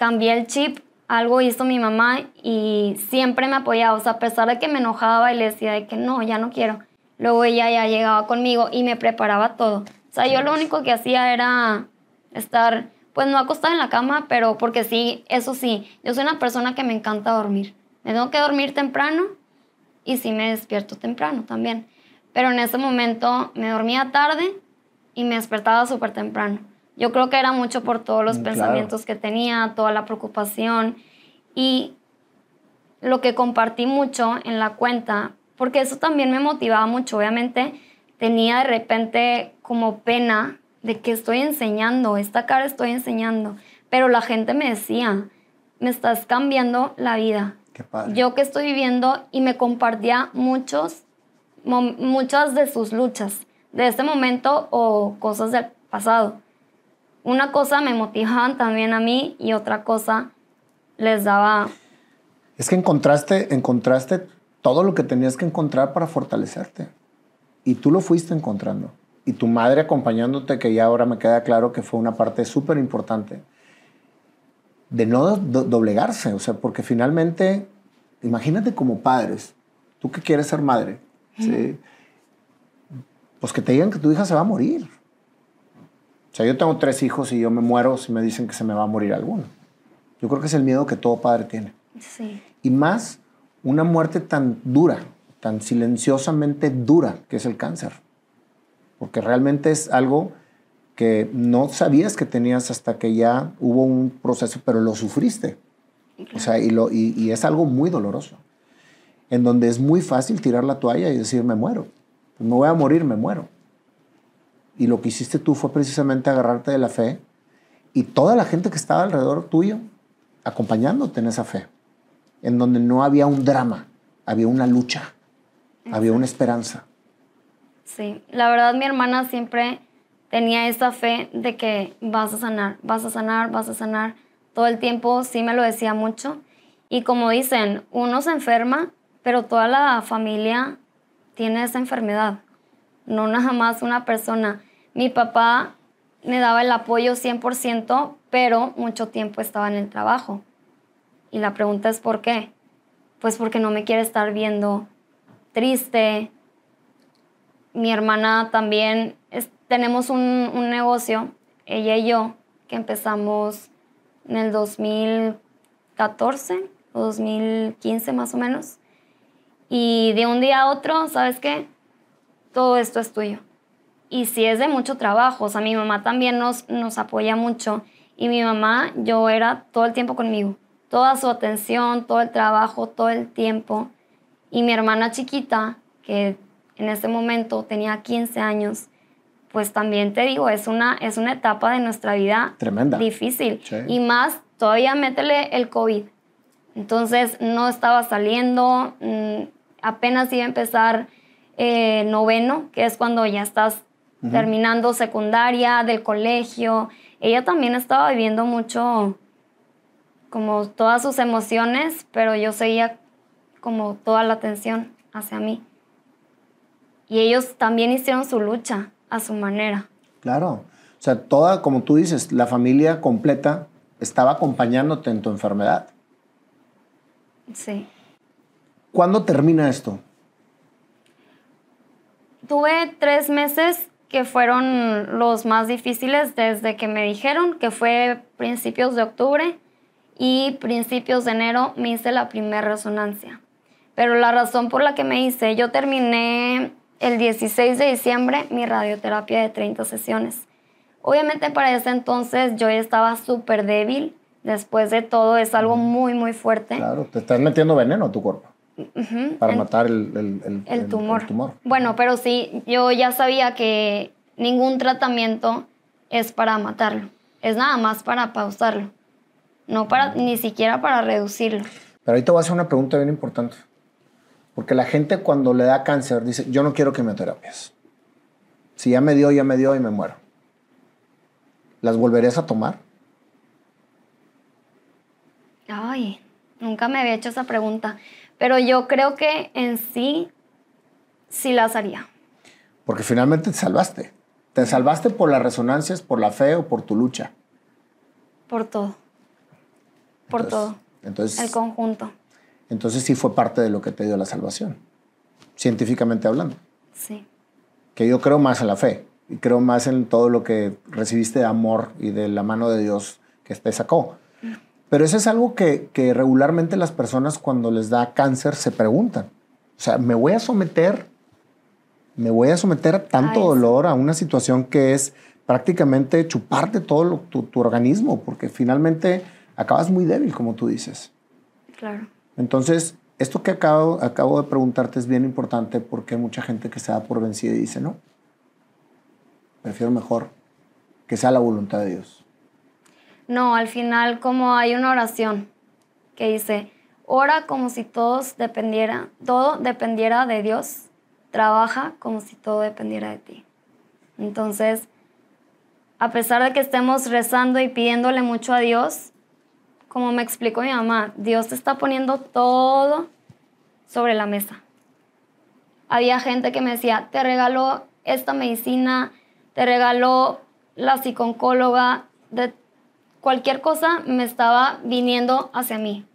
cambié el chip, algo hizo mi mamá y siempre me apoyaba, o sea, a pesar de que me enojaba y le decía de que no, ya no quiero. Luego ella ya llegaba conmigo y me preparaba todo. O sea, yo lo único que hacía era estar, pues no acostada en la cama, pero porque sí, eso sí, yo soy una persona que me encanta dormir. Me tengo que dormir temprano y sí me despierto temprano también. Pero en ese momento me dormía tarde y me despertaba súper temprano. Yo creo que era mucho por todos los mm, pensamientos que tenía, toda la preocupación y lo que compartí mucho en la cuenta, porque eso también me motivaba mucho. Obviamente tenía de repente como pena de que estoy enseñando, esta cara estoy enseñando, pero la gente me decía, me estás cambiando la vida. Yo que estoy viviendo y me compartía muchos, muchas de sus luchas de este momento o cosas del pasado. Una cosa me motivaban también a mí y otra cosa les daba... Es que encontraste, encontraste todo lo que tenías que encontrar para fortalecerte. Y tú lo fuiste encontrando. Y tu madre acompañándote, que ya ahora me queda claro que fue una parte súper importante, de no doblegarse. O sea, porque finalmente, imagínate como padres, tú que quieres ser madre, pues que te digan que tu hija se va a morir. O sea, yo tengo tres hijos y yo me muero si me dicen que se me va a morir alguno. Yo creo que es el miedo que todo padre tiene. Sí. Y más una muerte tan dura, tan silenciosamente dura que es el cáncer. Porque realmente es algo que no sabías que tenías hasta que ya hubo un proceso, pero lo sufriste. O sea, y, lo, y, es algo muy doloroso. En donde es muy fácil tirar la toalla y decir, me muero. Pues me voy a morir, me muero. Y lo que hiciste tú fue precisamente agarrarte de la fe y toda la gente que estaba alrededor tuyo acompañándote en esa fe en donde no había un drama, había una lucha, había una esperanza. Sí, la verdad mi hermana siempre tenía esa fe de que vas a sanar, vas a sanar, vas a sanar. Todo el tiempo sí me lo decía mucho. Y como dicen, uno se enferma, pero toda la familia tiene esa enfermedad, no nada más una persona. Mi papá me daba el apoyo 100%, pero mucho tiempo estaba en el trabajo. Y la pregunta es ¿por qué? Pues porque no me quiere estar viendo triste. Mi hermana también, tenemos un, un negocio, ella y yo, que empezamos en el 2014 o 2015 más o menos. Y de un día a otro, ¿sabes qué? Todo esto es tuyo. Y si es de mucho trabajo, o sea, mi mamá también nos, nos apoya mucho. Y mi mamá, yo era todo el tiempo conmigo. Toda su atención, todo el trabajo, todo el tiempo. Y mi hermana chiquita, que en ese momento tenía 15 años, pues también te digo, es una, es una etapa de nuestra vida Tremenda. difícil. Y más, todavía métele el COVID. Entonces no estaba saliendo, mm, apenas iba a empezar eh, noveno, que es cuando ya estás terminando secundaria, del colegio. Ella también estaba viviendo mucho, como todas sus emociones, pero yo seguía como toda la atención hacia mí. Y ellos también hicieron su lucha a su manera. Claro. O sea, toda, como tú dices, la familia completa estaba acompañándote en tu enfermedad. Sí. ¿Cuándo termina esto? Tuve tres meses que fueron los más difíciles desde que me dijeron, que fue principios de octubre y principios de enero me hice la primera resonancia. Pero la razón por la que me hice, yo terminé el 16 de diciembre mi radioterapia de 30 sesiones. Obviamente para ese entonces yo estaba súper débil, después de todo es algo muy, muy fuerte. Claro, te estás metiendo veneno a tu cuerpo para matar el, el, tumor. Bueno, pero sí, yo ya sabía que ningún tratamiento es para matarlo, es nada más para pausarlo, no para, ni siquiera para reducirlo. Pero te voy a hacer una pregunta bien importante, porque la gente cuando le da cáncer dice, yo no quiero quimioterapias. Si ya me dio, ya me dio y me muero. ¿Las volverías a tomar? Ay, nunca me había hecho esa pregunta. Pero yo creo que en sí, sí las haría. Porque finalmente te salvaste. Te salvaste por las resonancias, por la fe o por tu lucha. Por todo. Por todo. Entonces. El conjunto. Entonces sí fue parte de lo que te dio la salvación. Científicamente hablando. Sí. Que yo creo más en la fe. Y creo más en todo lo que recibiste de amor y de la mano de Dios que te sacó. Pero eso es algo que, regularmente las personas cuando les da cáncer se preguntan. O sea, ¿me voy a someter? ¿Me voy a someter a tanto dolor a una situación que es prácticamente chuparte todo tu, organismo? Porque finalmente acabas muy débil, como tú dices. Claro. Entonces, esto que acabo, acabo de preguntarte es bien importante porque hay mucha gente que se da por vencida y dice, no, prefiero mejor que sea la voluntad de Dios. No, al final como hay una oración que dice, ora como si todos dependiera, todo dependiera de Dios, trabaja como si todo dependiera de ti. Entonces, a pesar de que estemos rezando y pidiéndole mucho a Dios, como me explicó mi mamá, Dios te está poniendo todo sobre la mesa. Había gente que me decía, te regaló esta medicina, te regaló la psiconcóloga, de cualquier cosa me estaba viniendo hacia mí.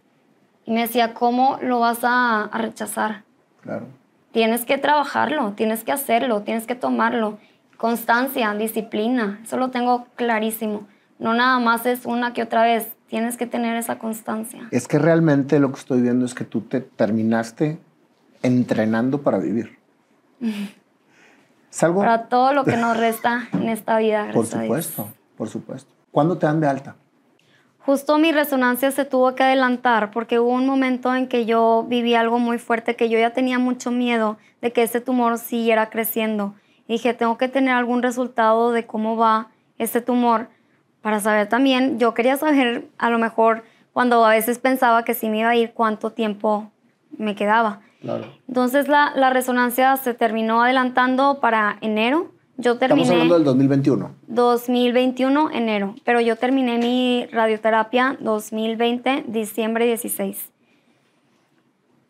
Y me decía, ¿cómo lo vas a, rechazar? Claro. Tienes que trabajarlo, tienes que hacerlo, tienes que tomarlo. Constancia, disciplina, eso lo tengo clarísimo. No nada más es una que otra vez, tienes que tener esa constancia. Es que realmente lo que estoy viendo es que tú te terminaste entrenando para vivir. ¿Salgo? Para todo lo que nos resta en esta vida. Por supuesto, por supuesto. ¿Cuándo te dan de alta? Justo mi resonancia se tuvo que adelantar porque hubo un momento en que yo viví algo muy fuerte, que yo ya tenía mucho miedo de que ese tumor siguiera creciendo. Y dije, tengo que tener algún resultado de cómo va ese tumor para saber también, yo quería saber a lo mejor cuando a veces pensaba que sí me iba a ir, cuánto tiempo me quedaba. Entonces la, la resonancia se terminó adelantando para enero Yo terminé... Estamos hablando del 2021. 2021, enero. Pero yo terminé mi radioterapia 2020, diciembre 16.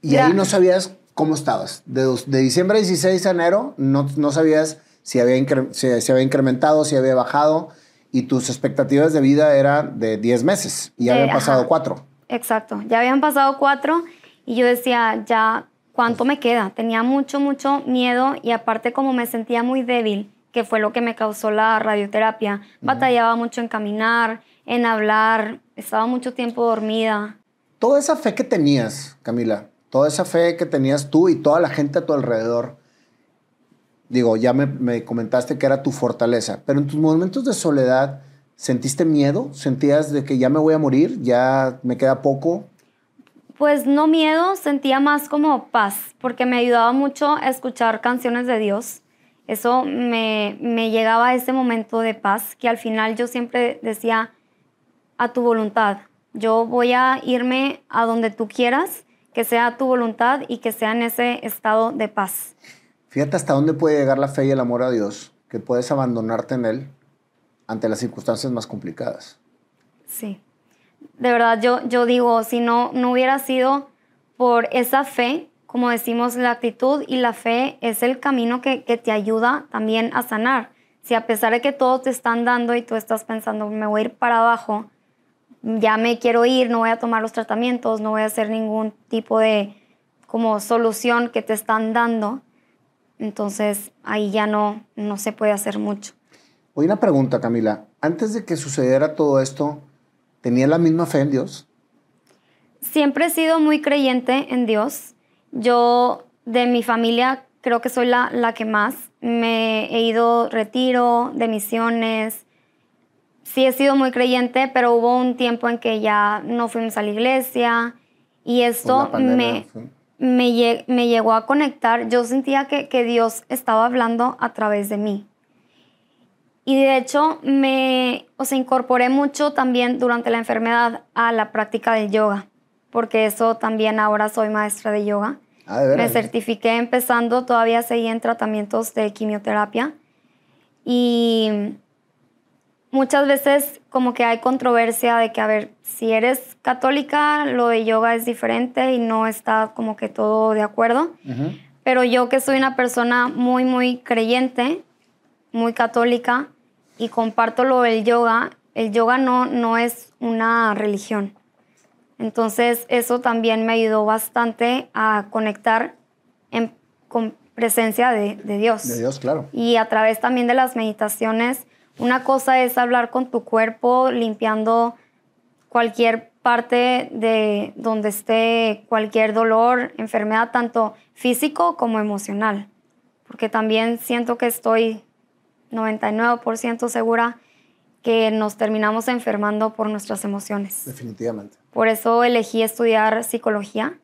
Y ahí no sabías cómo estabas. De, de diciembre 16 a enero no, no sabías si había, si, había incrementado, si había bajado. Y tus expectativas de vida eran de 10 meses. Y ya habían pasado cuatro. Exacto. Ya habían pasado cuatro. Y yo decía, ya, ¿cuánto me queda? Tenía mucho, mucho miedo. Y aparte como me sentía muy débil que fue lo que me causó la radioterapia. Batallaba mucho en caminar, en hablar, estaba mucho tiempo dormida. Toda esa fe que tenías, Camila, toda esa fe que tenías tú y toda la gente a tu alrededor, digo, ya me, me comentaste que era tu fortaleza, pero en tus momentos de soledad, ¿sentiste miedo? ¿Sentías de que ya me voy a morir? ¿Ya me queda poco? Pues no miedo, sentía más como paz, porque me ayudaba mucho a escuchar canciones de Dios eso me, llegaba a ese momento de paz que al final yo siempre decía, a tu voluntad. Yo voy a irme a donde tú quieras, que sea tu voluntad y que sea en ese estado de paz. Fíjate hasta dónde puede llegar la fe y el amor a Dios, que puedes abandonarte en Él ante las circunstancias más complicadas. Sí. De verdad, yo, yo digo, si no, no hubiera sido por esa fe, como decimos, la actitud y la fe es el camino que, te ayuda también a sanar. Si a pesar de que todos te están dando y tú estás pensando, me voy a ir para abajo, ya me quiero ir, no voy a tomar los tratamientos, no voy a hacer ningún tipo de como solución que te están dando, entonces ahí ya no, no se puede hacer mucho. Hoy una pregunta, Camila. Antes de que sucediera todo esto, ¿tenías la misma fe en Dios? Siempre he sido muy creyente en Dios. Yo de mi familia creo que soy la, la que más. Me he ido retiro de misiones. Sí he sido muy creyente, pero hubo un tiempo en que ya no fuimos a la iglesia y esto me, me, me, llegó a conectar. Yo sentía que, que Dios estaba hablando a través de mí. Y de hecho me o sea, incorporé mucho también durante la enfermedad a la práctica del yoga, porque eso también ahora soy maestra de yoga. Ah, me certifiqué empezando, todavía seguí en tratamientos de quimioterapia y muchas veces como que hay controversia de que, a ver, si eres católica, lo de yoga es diferente y no está como que todo de acuerdo. Pero yo que soy una persona muy, muy creyente, muy católica y comparto lo del yoga, el yoga no, no es una religión. Entonces eso también me ayudó bastante a conectar con presencia de, Dios. De Dios, claro. Y a través también de las meditaciones, una cosa es hablar con tu cuerpo, limpiando cualquier parte de donde esté cualquier dolor, enfermedad, tanto físico como emocional. Porque también siento que estoy 99% segura que nos terminamos enfermando por nuestras emociones. Definitivamente. Por eso elegí estudiar psicología.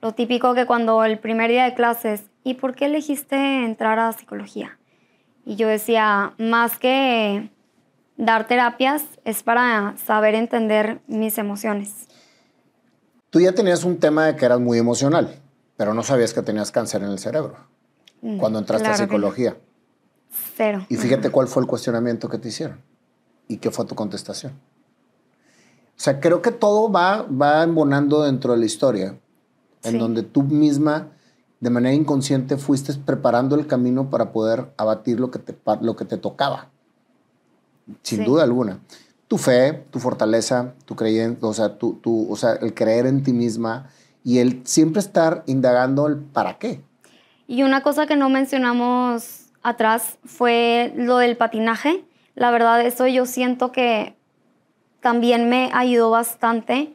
Lo típico que cuando el primer día de clases, ¿y por qué elegiste entrar a psicología? Y yo decía, más que dar terapias, es para saber entender mis emociones. Tú ya tenías un tema de que eras muy emocional, pero no sabías que tenías cáncer en el cerebro mm, cuando entraste a psicología. Cero. Y fíjate cuál fue el cuestionamiento que te hicieron y qué fue tu contestación. O sea, creo que todo va, va embonando dentro de la historia, en donde tú misma, de manera inconsciente, fuiste preparando el camino para poder abatir lo que te, lo que te tocaba. Sin duda alguna. Tu fe, tu fortaleza, tu creyente, o sea, tu, tu, o sea, el creer en ti misma y el siempre estar indagando el para qué. Y una cosa que no mencionamos atrás fue lo del patinaje la verdad, eso yo siento que también me ayudó bastante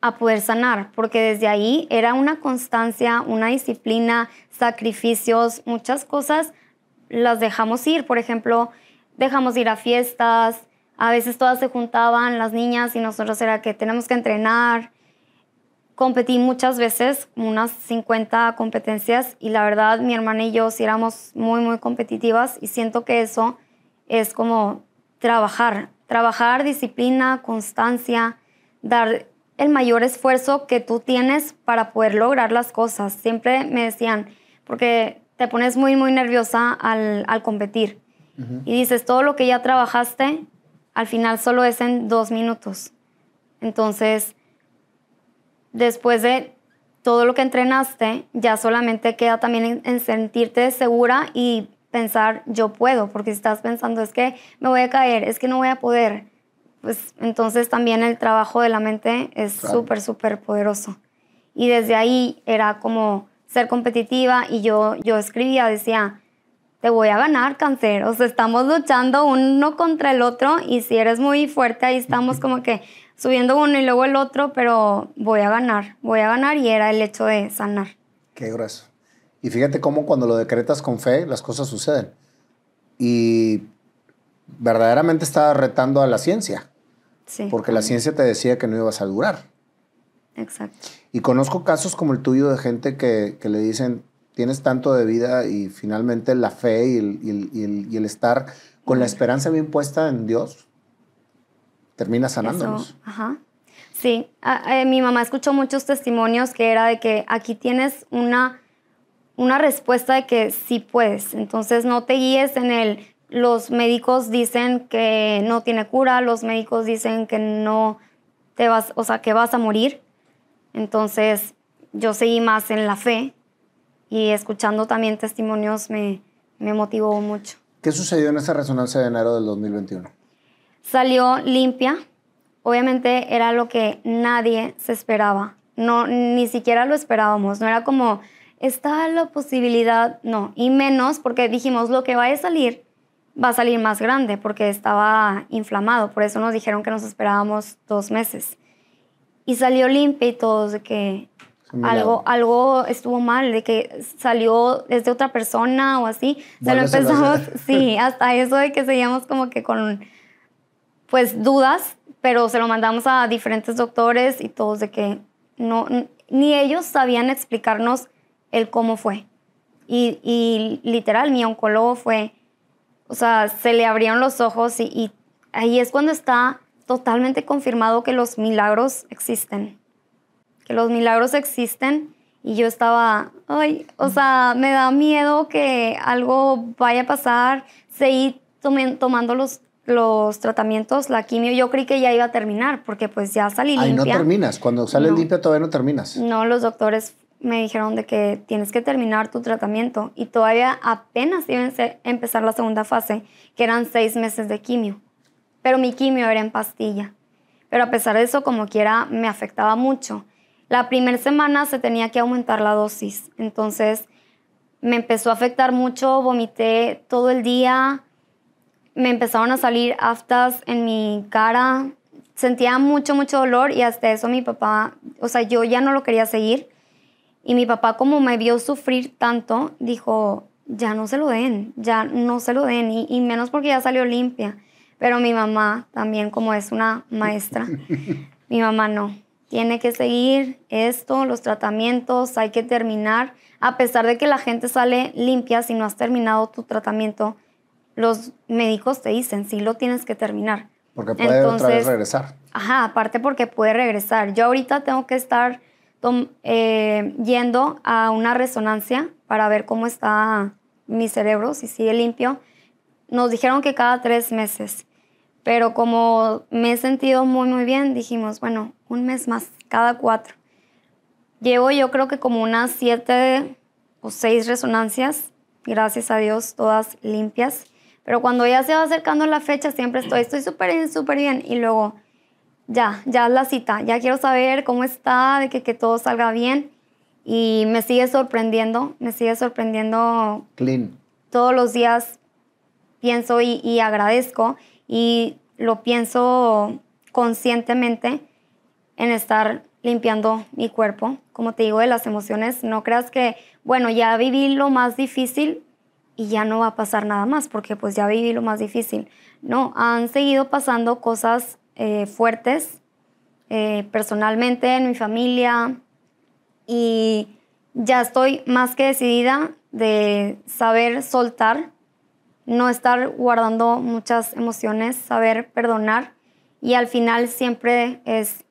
a poder sanar, porque desde ahí era una constancia, una disciplina, sacrificios, muchas cosas las dejamos ir. Por ejemplo, dejamos ir a fiestas, a veces todas se juntaban las niñas y nosotros era que tenemos que entrenar. Competí muchas veces, unas 50 competencias y la verdad mi hermana y yo sí éramos muy, muy competitivas y siento que eso es como trabajar, trabajar disciplina, constancia, dar el mayor esfuerzo que tú tienes para poder lograr las cosas. Siempre me decían, porque te pones muy, muy nerviosa al, al competir. Y dices, todo lo que ya trabajaste, al final solo es en dos minutos. Entonces, después de todo lo que entrenaste, ya solamente queda también en, sentirte segura y pensar, yo puedo, porque si estás pensando, es que me voy a caer, es que no voy a poder, pues entonces también el trabajo de la mente es súper, súper poderoso. Y desde ahí era como ser competitiva y yo, yo escribía, decía, te voy a ganar cáncer, o sea, estamos luchando uno contra el otro y si eres muy fuerte, ahí estamos como que subiendo uno y luego el otro, pero voy a ganar, voy a ganar y era el hecho de sanar. Qué grueso. Y fíjate cómo cuando lo decretas con fe, las cosas suceden. Y verdaderamente estaba retando a la ciencia. Sí. Porque la ciencia te decía que no ibas a durar. Exacto. Y conozco casos como el tuyo de gente que, que le dicen, tienes tanto de vida y finalmente la fe y el, y el, estar con la esperanza bien puesta en Dios termina sanándonos. ajá. Sí, eh, mi mamá escuchó muchos testimonios que era de que aquí tienes una, una respuesta de que sí puedes. Entonces no te guíes en el, los médicos dicen que no tiene cura, los médicos dicen que no te vas, o sea, que vas a morir. Entonces yo seguí más en la fe y escuchando también testimonios me, me motivó mucho. ¿Qué sucedió en esa resonancia de enero del 2021? Salió limpia. Obviamente era lo que nadie se esperaba. No, ni siquiera lo esperábamos. No era como, está la posibilidad, no. Y menos porque dijimos, lo que va a salir va a salir más grande porque estaba inflamado. Por eso nos dijeron que nos esperábamos dos meses. Y salió limpia y todos de que algo, algo estuvo mal, de que salió desde otra persona o así. Se lo empezamos, sí, hasta eso de que seguíamos como que con, pues, dudas, pero se lo mandamos a diferentes doctores y todos de que no, ni ellos sabían explicarnos el cómo fue. Y, y literal, mi oncólogo fue, o sea, se le abrieron los ojos y, y ahí es cuando está totalmente confirmado que los milagros existen que los milagros existen y yo estaba, ay, o sea, me da miedo que algo vaya a pasar, seguí tomando los, los tratamientos, la quimio, yo creí que ya iba a terminar porque pues ya salí limpia. Ay, no terminas, cuando sales limpia todavía no terminas. No, los doctores me dijeron de que tienes que terminar tu tratamiento y todavía apenas iba a empezar la segunda fase, que eran seis meses de quimio. Pero mi quimio era en pastilla. Pero a pesar de eso, como quiera, me afectaba mucho. La primera semana se tenía que aumentar la dosis, entonces me empezó a afectar mucho, vomité todo el día, me empezaron a salir aftas en mi cara, sentía mucho, mucho dolor y hasta eso mi papá, o sea, yo ya no lo quería seguir. Y mi papá como me vio sufrir tanto, dijo, ya no se lo den, ya no se lo den, y, y menos porque ya salió limpia. Pero mi mamá también como es una maestra, mi mamá no, tiene que seguir esto, los tratamientos, hay que terminar. A pesar de que la gente sale limpia, si no has terminado tu tratamiento, los médicos te dicen, sí lo tienes que terminar. Porque puede otra vez regresar. Ajá, aparte porque puede regresar. Yo ahorita tengo que estar eh, yendo a una resonancia para ver cómo está mi cerebro, si sigue limpio. Nos dijeron que cada tres meses. Pero como me he sentido muy, muy bien, dijimos, bueno, un mes más, cada cuatro. Llevo yo creo que como unas siete o seis resonancias, gracias a Dios, todas limpias. Pero cuando ya se va acercando la fecha, siempre estoy, estoy súper bien, súper bien. Y luego, ya, ya la cita, ya quiero saber cómo está, de que, que todo salga bien. Y me sigue sorprendiendo, me sigue sorprendiendo. Clean. Todos los días pienso y, y agradezco y lo pienso conscientemente en estar limpiando mi cuerpo, como te digo, de las emociones. No creas que, bueno, ya viví lo más difícil y ya no va a pasar nada más, porque pues ya viví lo más difícil. No, han seguido pasando cosas eh, fuertes eh, personalmente en mi familia y ya estoy más que decidida de saber soltar no estar guardando muchas emociones, saber perdonar y al final siempre es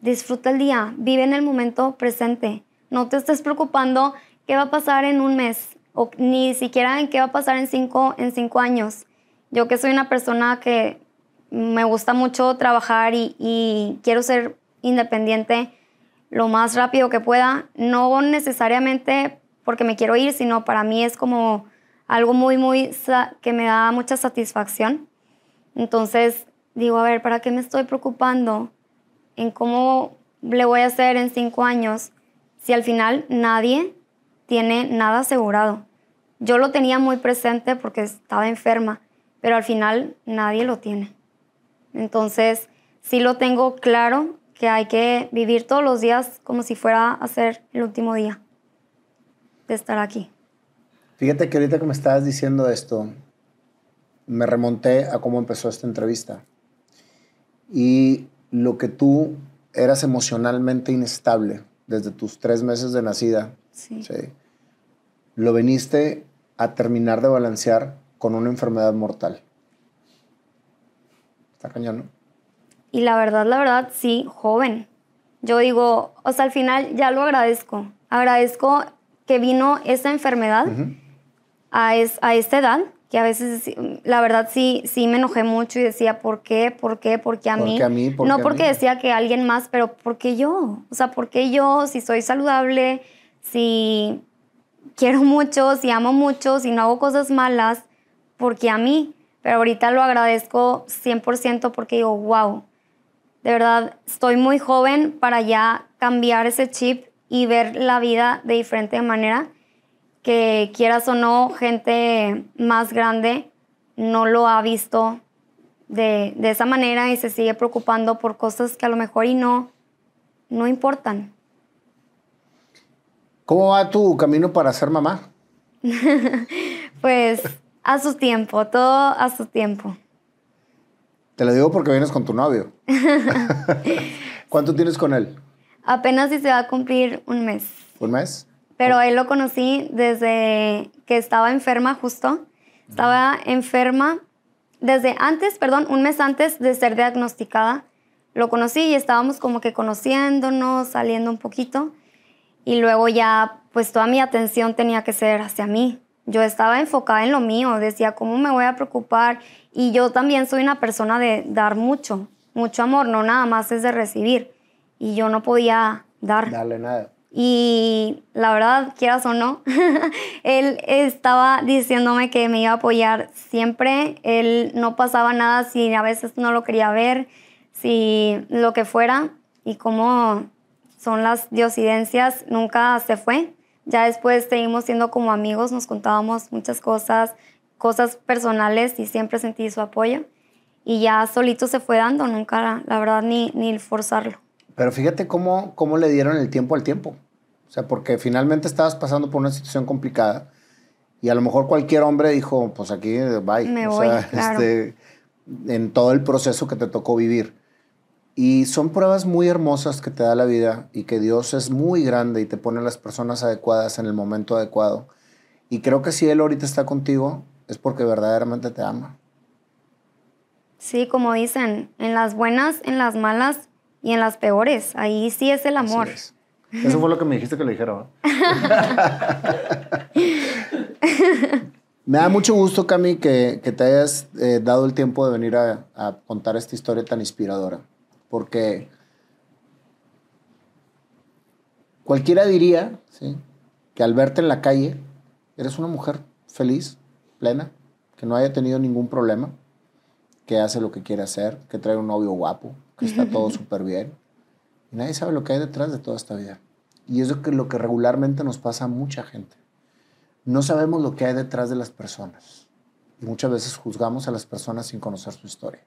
disfruta el día, vive en el momento presente, no te estés preocupando qué va a pasar en un mes o ni siquiera en qué va a pasar en cinco, en cinco años. Yo que soy una persona que me gusta mucho trabajar y, quiero ser independiente lo más rápido que pueda, no necesariamente porque me quiero ir, sino para mí es como algo muy, muy, que me da mucha satisfacción. Entonces digo, a ver, ¿para qué me estoy preocupando en cómo le voy a hacer en cinco años si al final nadie tiene nada asegurado? Yo lo tenía muy presente porque estaba enferma, pero al final nadie lo tiene. Entonces, sí lo tengo claro que hay que vivir todos los días como si fuera a ser el último día de estar aquí. Fíjate que ahorita que me estabas diciendo esto, me remonté a cómo empezó esta entrevista. Y lo que tú eras emocionalmente inestable desde tus tres meses de nacida, sí. lo veniste a terminar de balancear con una enfermedad mortal. Está cañón, Y la verdad, la verdad, sí, joven. Yo digo, o sea, al final ya lo agradezco. Agradezco que vino esa enfermedad a, es, a esta edad, que a veces, la verdad, sí, sí me enojé mucho y decía, ¿por qué? ¿Por qué? ¿Por qué a mí? a mí? no porque decía que alguien más, pero ¿por qué yo? O sea, ¿por qué yo? Si soy saludable, si quiero mucho, si amo mucho, si no hago cosas malas, ¿por qué a mí? Pero ahorita lo agradezco 100% porque digo, wow, de verdad, estoy muy joven para ya cambiar ese chip y ver la vida de diferente manera que quieras o no, gente más grande no lo ha visto de, esa manera y se sigue preocupando por cosas que a lo mejor y no, no importan. ¿Cómo va tu camino para ser mamá? pues a su tiempo, todo a su tiempo. Te lo digo porque vienes con tu novio. ¿Cuánto tienes con él? Apenas si se va a cumplir un mes. ¿Un mes? Pero él lo conocí desde que estaba enferma justo. Estaba enferma desde antes, perdón, un mes antes de ser diagnosticada. Lo conocí y estábamos como que conociéndonos, saliendo un poquito. Y luego ya, pues toda mi atención tenía que ser hacia mí. Yo estaba enfocada en lo mío, decía, ¿cómo me voy a preocupar? Y yo también soy una persona de dar mucho, mucho amor, no nada más es de recibir. Y yo no podía dar. Darle nada. Y la verdad, quieras o no, él estaba diciéndome que me iba a apoyar siempre. Él no pasaba nada si a veces no lo quería ver, si lo que fuera. Y como son las diosidencias, nunca se fue. Ya después seguimos siendo como amigos, nos contábamos muchas cosas, cosas personales y siempre sentí su apoyo. Y ya solito se fue dando, nunca, la verdad, ni, ni forzarlo. Pero fíjate cómo, cómo le dieron el tiempo al tiempo. O sea, porque finalmente estabas pasando por una situación complicada y a lo mejor cualquier hombre dijo, pues aquí, bye. Me voy, este, en todo el proceso que te tocó vivir. Y son pruebas muy hermosas que te da la vida y que Dios es muy grande y te pone las personas adecuadas en el momento adecuado. Y creo que si Él ahorita está contigo es porque verdaderamente te ama. Sí, como dicen, en las buenas, en las malas y en las peores. Ahí sí es el amor. Eso fue lo que me dijiste que le dijera. me da mucho gusto, Cami, que, que te hayas eh, dado el tiempo de venir a, a, contar esta historia tan inspiradora. Porque cualquiera diría ¿sí? que al verte en la calle eres una mujer feliz, plena, que no haya tenido ningún problema, que hace lo que quiere hacer, que trae un novio guapo, que está todo súper bien. Y nadie sabe lo que hay detrás de toda esta vida. Y eso es lo que regularmente nos pasa a mucha gente. No sabemos lo que hay detrás de las personas. Y muchas veces juzgamos a las personas sin conocer su historia.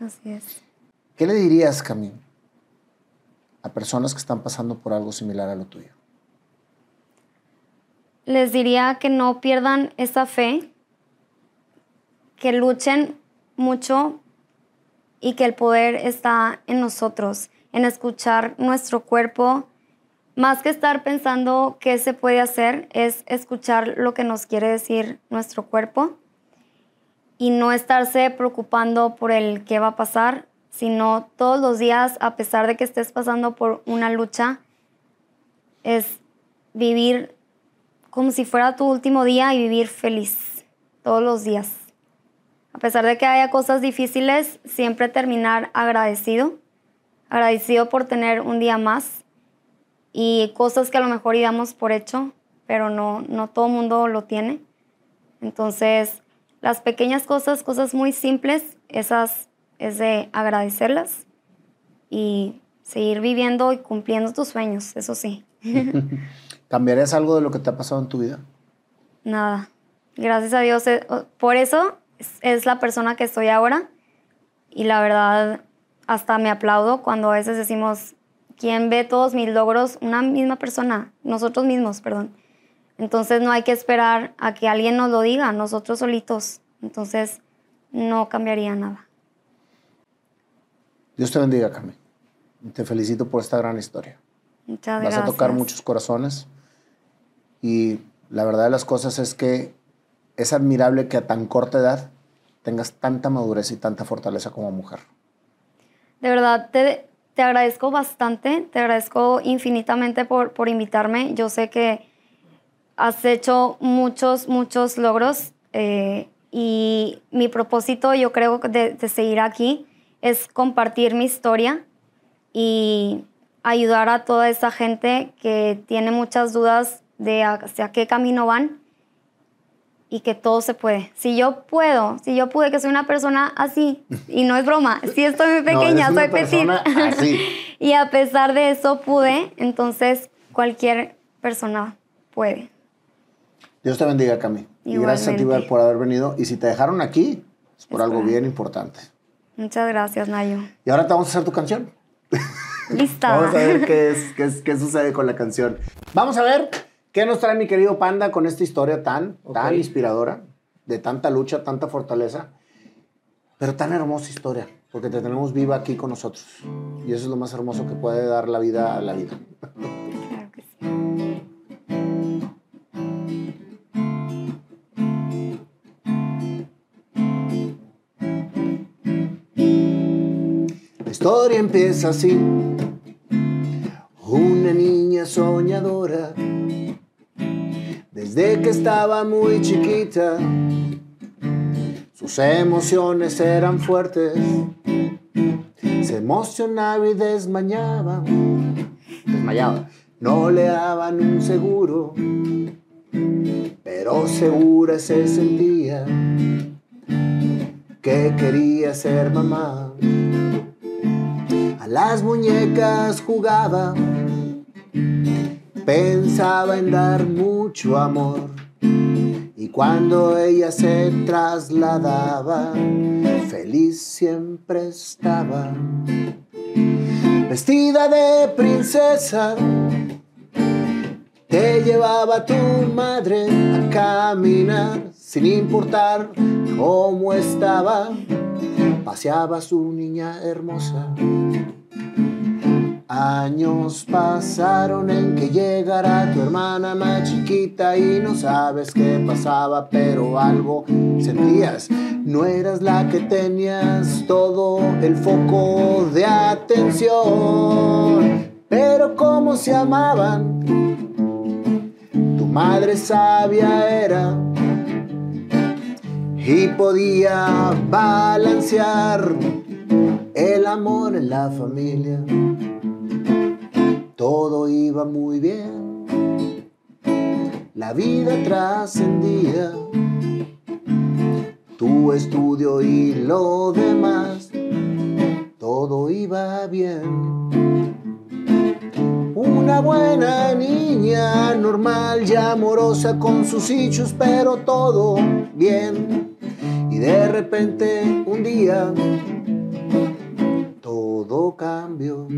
Así es. ¿Qué le dirías, Camille, a personas que están pasando por algo similar a lo tuyo? Les diría que no pierdan esa fe, que luchen mucho y que el poder está en nosotros, en escuchar nuestro cuerpo. Más que estar pensando qué se puede hacer, es escuchar lo que nos quiere decir nuestro cuerpo y no estarse preocupando por el qué va a pasar, sino todos los días, a pesar de que estés pasando por una lucha, es vivir como si fuera tu último día y vivir feliz todos los días. a pesar de que haya cosas difíciles, siempre terminar agradecido, agradecido por tener un día más y cosas que a lo mejor íbamos por hecho, pero no, no todo mundo lo tiene. Entonces, las pequeñas cosas, cosas muy simples, esas es de agradecerlas y seguir viviendo y cumpliendo tus sueños, eso sí. ¿Cambiarías algo de lo que te ha pasado en tu vida? Nada. Gracias a Dios. eh, Por eso es- la persona que soy ahora. Y la verdad, hasta me aplaudo cuando a veces decimos, ¿quién ve todos mis logros? Una misma persona, nosotros mismos, perdón. Entonces no hay que esperar a que alguien nos lo diga, nosotros solitos. Entonces no cambiaría nada. Dios te bendiga, Cami. Te felicito por esta gran historia. Muchas Vas gracias. a tocar muchos corazones. Y la verdad de las cosas es que es admirable que a tan corta edad tengas tanta madurez y tanta fortaleza como mujer. De verdad, te, te agradezco bastante, te agradezco infinitamente por, por invitarme. Yo sé que has hecho muchos, muchos logros eh, y mi propósito, yo creo, de, de seguir aquí es compartir mi historia y ayudar a toda esa gente que tiene muchas dudas de hacia qué camino van y que todo se puede. Si yo puedo, si yo pude, que soy una persona así, y no es broma, si estoy muy No, pequeña, una soy petita. y a pesar de eso pude, entonces cualquier persona puede. Dios te bendiga, Cami. Y gracias a ti por haber venido. Y si te dejaron aquí, es por algo bien importante. Muchas gracias, Nayo. Y ahora te vamos a hacer tu canción. Lista. Vamos a ver qué, es, qué, es- qué sucede con la canción. Vamos a ver qué nos trae mi querido Panda con esta historia tan, tan inspiradora, de tanta lucha, tanta fortaleza, pero tan hermosa historia, porque te tenemos viva aquí con nosotros. Y eso es lo más hermoso que puede dar la vida a la vida. Historia empieza así. Una niña soñadora, desde que estaba muy chiquita, sus emociones eran fuertes. Se emocionaba y desmayaba. Desmayaba. No le daban un seguro, pero segura se sentía que quería ser mamá. Las muñecas jugaba, pensaba en dar mucho amor. Y cuando ella se trasladaba, feliz siempre estaba. Vestida de princesa, te llevaba tu madre a caminar sin importar cómo estaba. Paseaba su niña hermosa. Años pasaron en que llegara tu hermana más chiquita y no sabes qué pasaba, pero algo sentías. No eras la que tenías todo el foco de atención, pero cómo se amaban. Tu madre sabia era y podía balancear el amor en la familia. Todo iba muy bien, la vida trascendía, tu estudio y lo demás, todo iba bien. Una buena niña, normal y amorosa con sus hijos, pero todo bien. Y de repente un día todo cambió.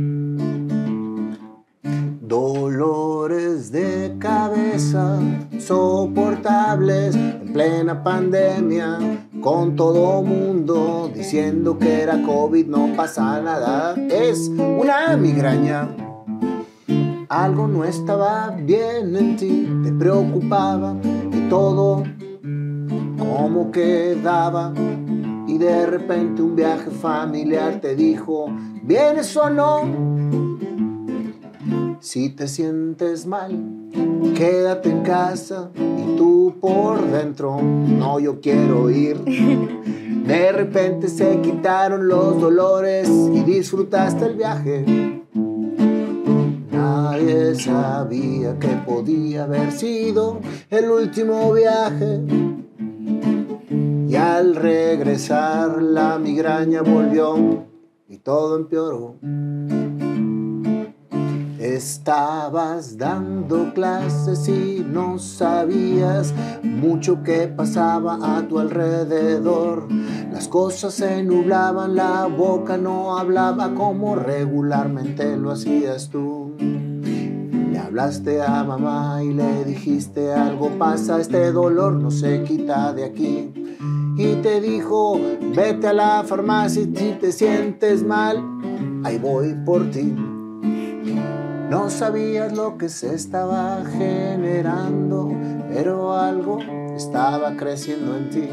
Dolores de cabeza soportables en plena pandemia, con todo mundo diciendo que era COVID, no pasa nada, es una migraña. Algo no estaba bien en ti, te preocupaba y todo como quedaba. Y de repente un viaje familiar te dijo, ¿vienes o no? Si te sientes mal, quédate en casa y tú por dentro, no yo quiero ir. De repente se quitaron los dolores y disfrutaste el viaje. Nadie sabía que podía haber sido el último viaje. Y al regresar la migraña volvió y todo empeoró. Estabas dando clases y no sabías mucho que pasaba a tu alrededor. Las cosas se nublaban, la boca no hablaba como regularmente lo hacías tú. Le hablaste a mamá y le dijiste algo pasa, este dolor no se quita de aquí. Y te dijo, vete a la farmacia si te sientes mal, ahí voy por ti. No sabías lo que se estaba generando, pero algo estaba creciendo en ti.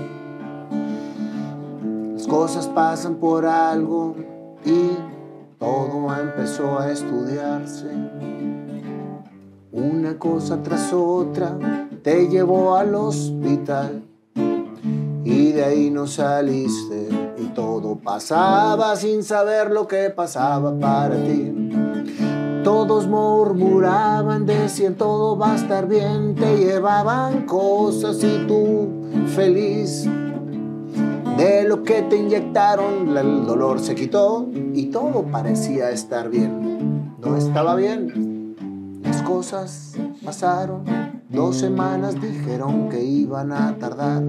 Las cosas pasan por algo y todo empezó a estudiarse. Una cosa tras otra te llevó al hospital y de ahí no saliste y todo pasaba sin saber lo que pasaba para ti. Todos murmuraban, decían todo va a estar bien, te llevaban cosas y tú feliz. De lo que te inyectaron, el dolor se quitó y todo parecía estar bien. No estaba bien. Las cosas pasaron, dos semanas dijeron que iban a tardar.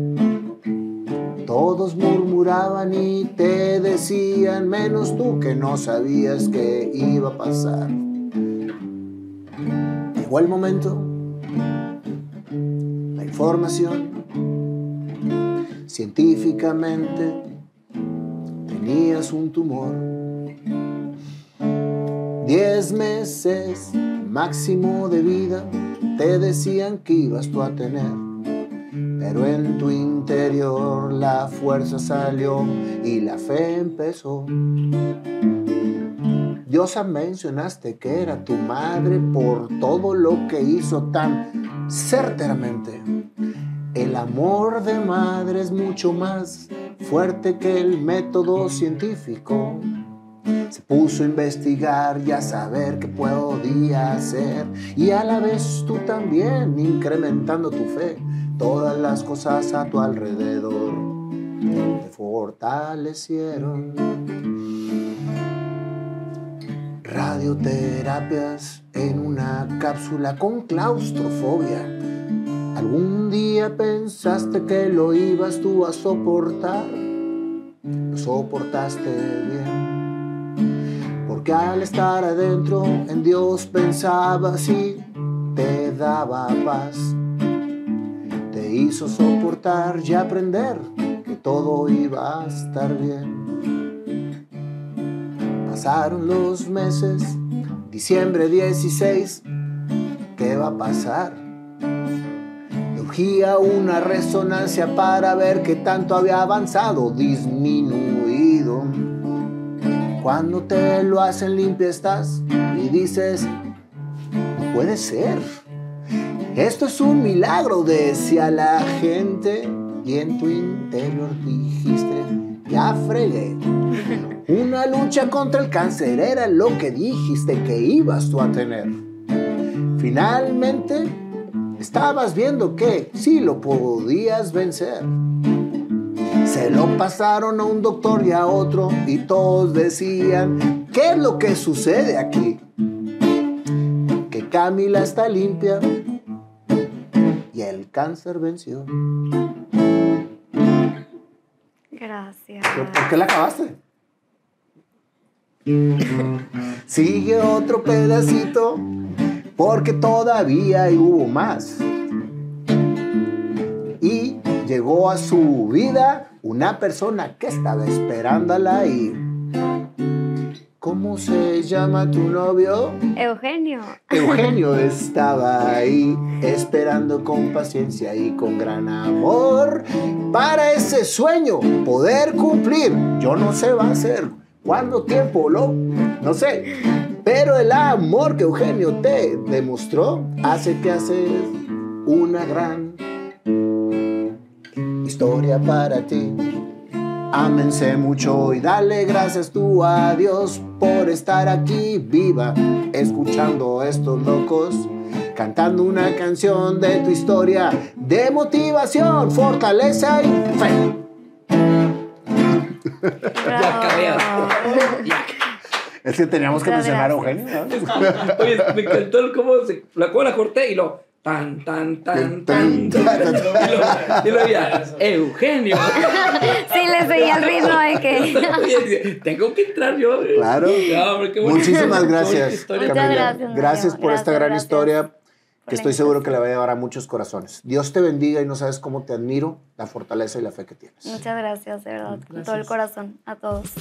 Todos murmuraban y te decían, menos tú que no sabías que iba a pasar. Llegó el momento, la información, científicamente tenías un tumor. Diez meses máximo de vida te decían que ibas tú a tener. Pero en tu interior la fuerza salió y la fe empezó. Diosa mencionaste que era tu madre por todo lo que hizo tan certeramente. El amor de madre es mucho más fuerte que el método científico. Se puso a investigar y a saber qué podía hacer y a la vez tú también incrementando tu fe. Todas las cosas a tu alrededor te fortalecieron radioterapias en una cápsula con claustrofobia. ¿Algún día pensaste que lo ibas tú a soportar? Lo soportaste bien. Porque al estar adentro en Dios pensabas y te daba paz. Hizo soportar y aprender que todo iba a estar bien. Pasaron los meses, diciembre 16, ¿qué va a pasar? Urgía una resonancia para ver qué tanto había avanzado, disminuido. Cuando te lo hacen limpia estás y dices, no puede ser. Esto es un milagro, decía la gente, y en tu interior dijiste, ya fregué. Una lucha contra el cáncer era lo que dijiste que ibas tú a tener. Finalmente, estabas viendo que sí lo podías vencer. Se lo pasaron a un doctor y a otro y todos decían, ¿qué es lo que sucede aquí? Camila está limpia y el cáncer venció. Gracias. ¿Por qué la acabaste? Sigue otro pedacito, porque todavía hubo más. Y llegó a su vida una persona que estaba esperándola ahí. ¿Cómo se llama tu novio? Eugenio. Eugenio estaba ahí esperando con paciencia y con gran amor para ese sueño poder cumplir. Yo no sé va a ser cuánto tiempo lo, no sé, Pero el amor que Eugenio te demostró hace que haces una gran historia para ti. Ámense mucho y dale gracias tú a Dios por estar aquí viva, escuchando a estos locos, cantando una canción de tu historia, de motivación, fortaleza y fe. Ya. Es que teníamos que mencionar a. Eugenio. ¿no? Oye, me encantó el cómo se, la, cómo la corté y lo tan, tan, tan, tan, tan, tan, y lo, ya, Eugenio. Sí, le seguía el ritmo de que... Tengo que entrar yo. Claro. Muchísimas gracias. Muchas gracias. Gracias por esta gran historia que estoy seguro que le va a llevar a muchos corazones. Dios te bendiga y no sabes cómo te admiro la fortaleza y la fe que tienes. Muchas gracias, de verdad, con todo el corazón, a todos.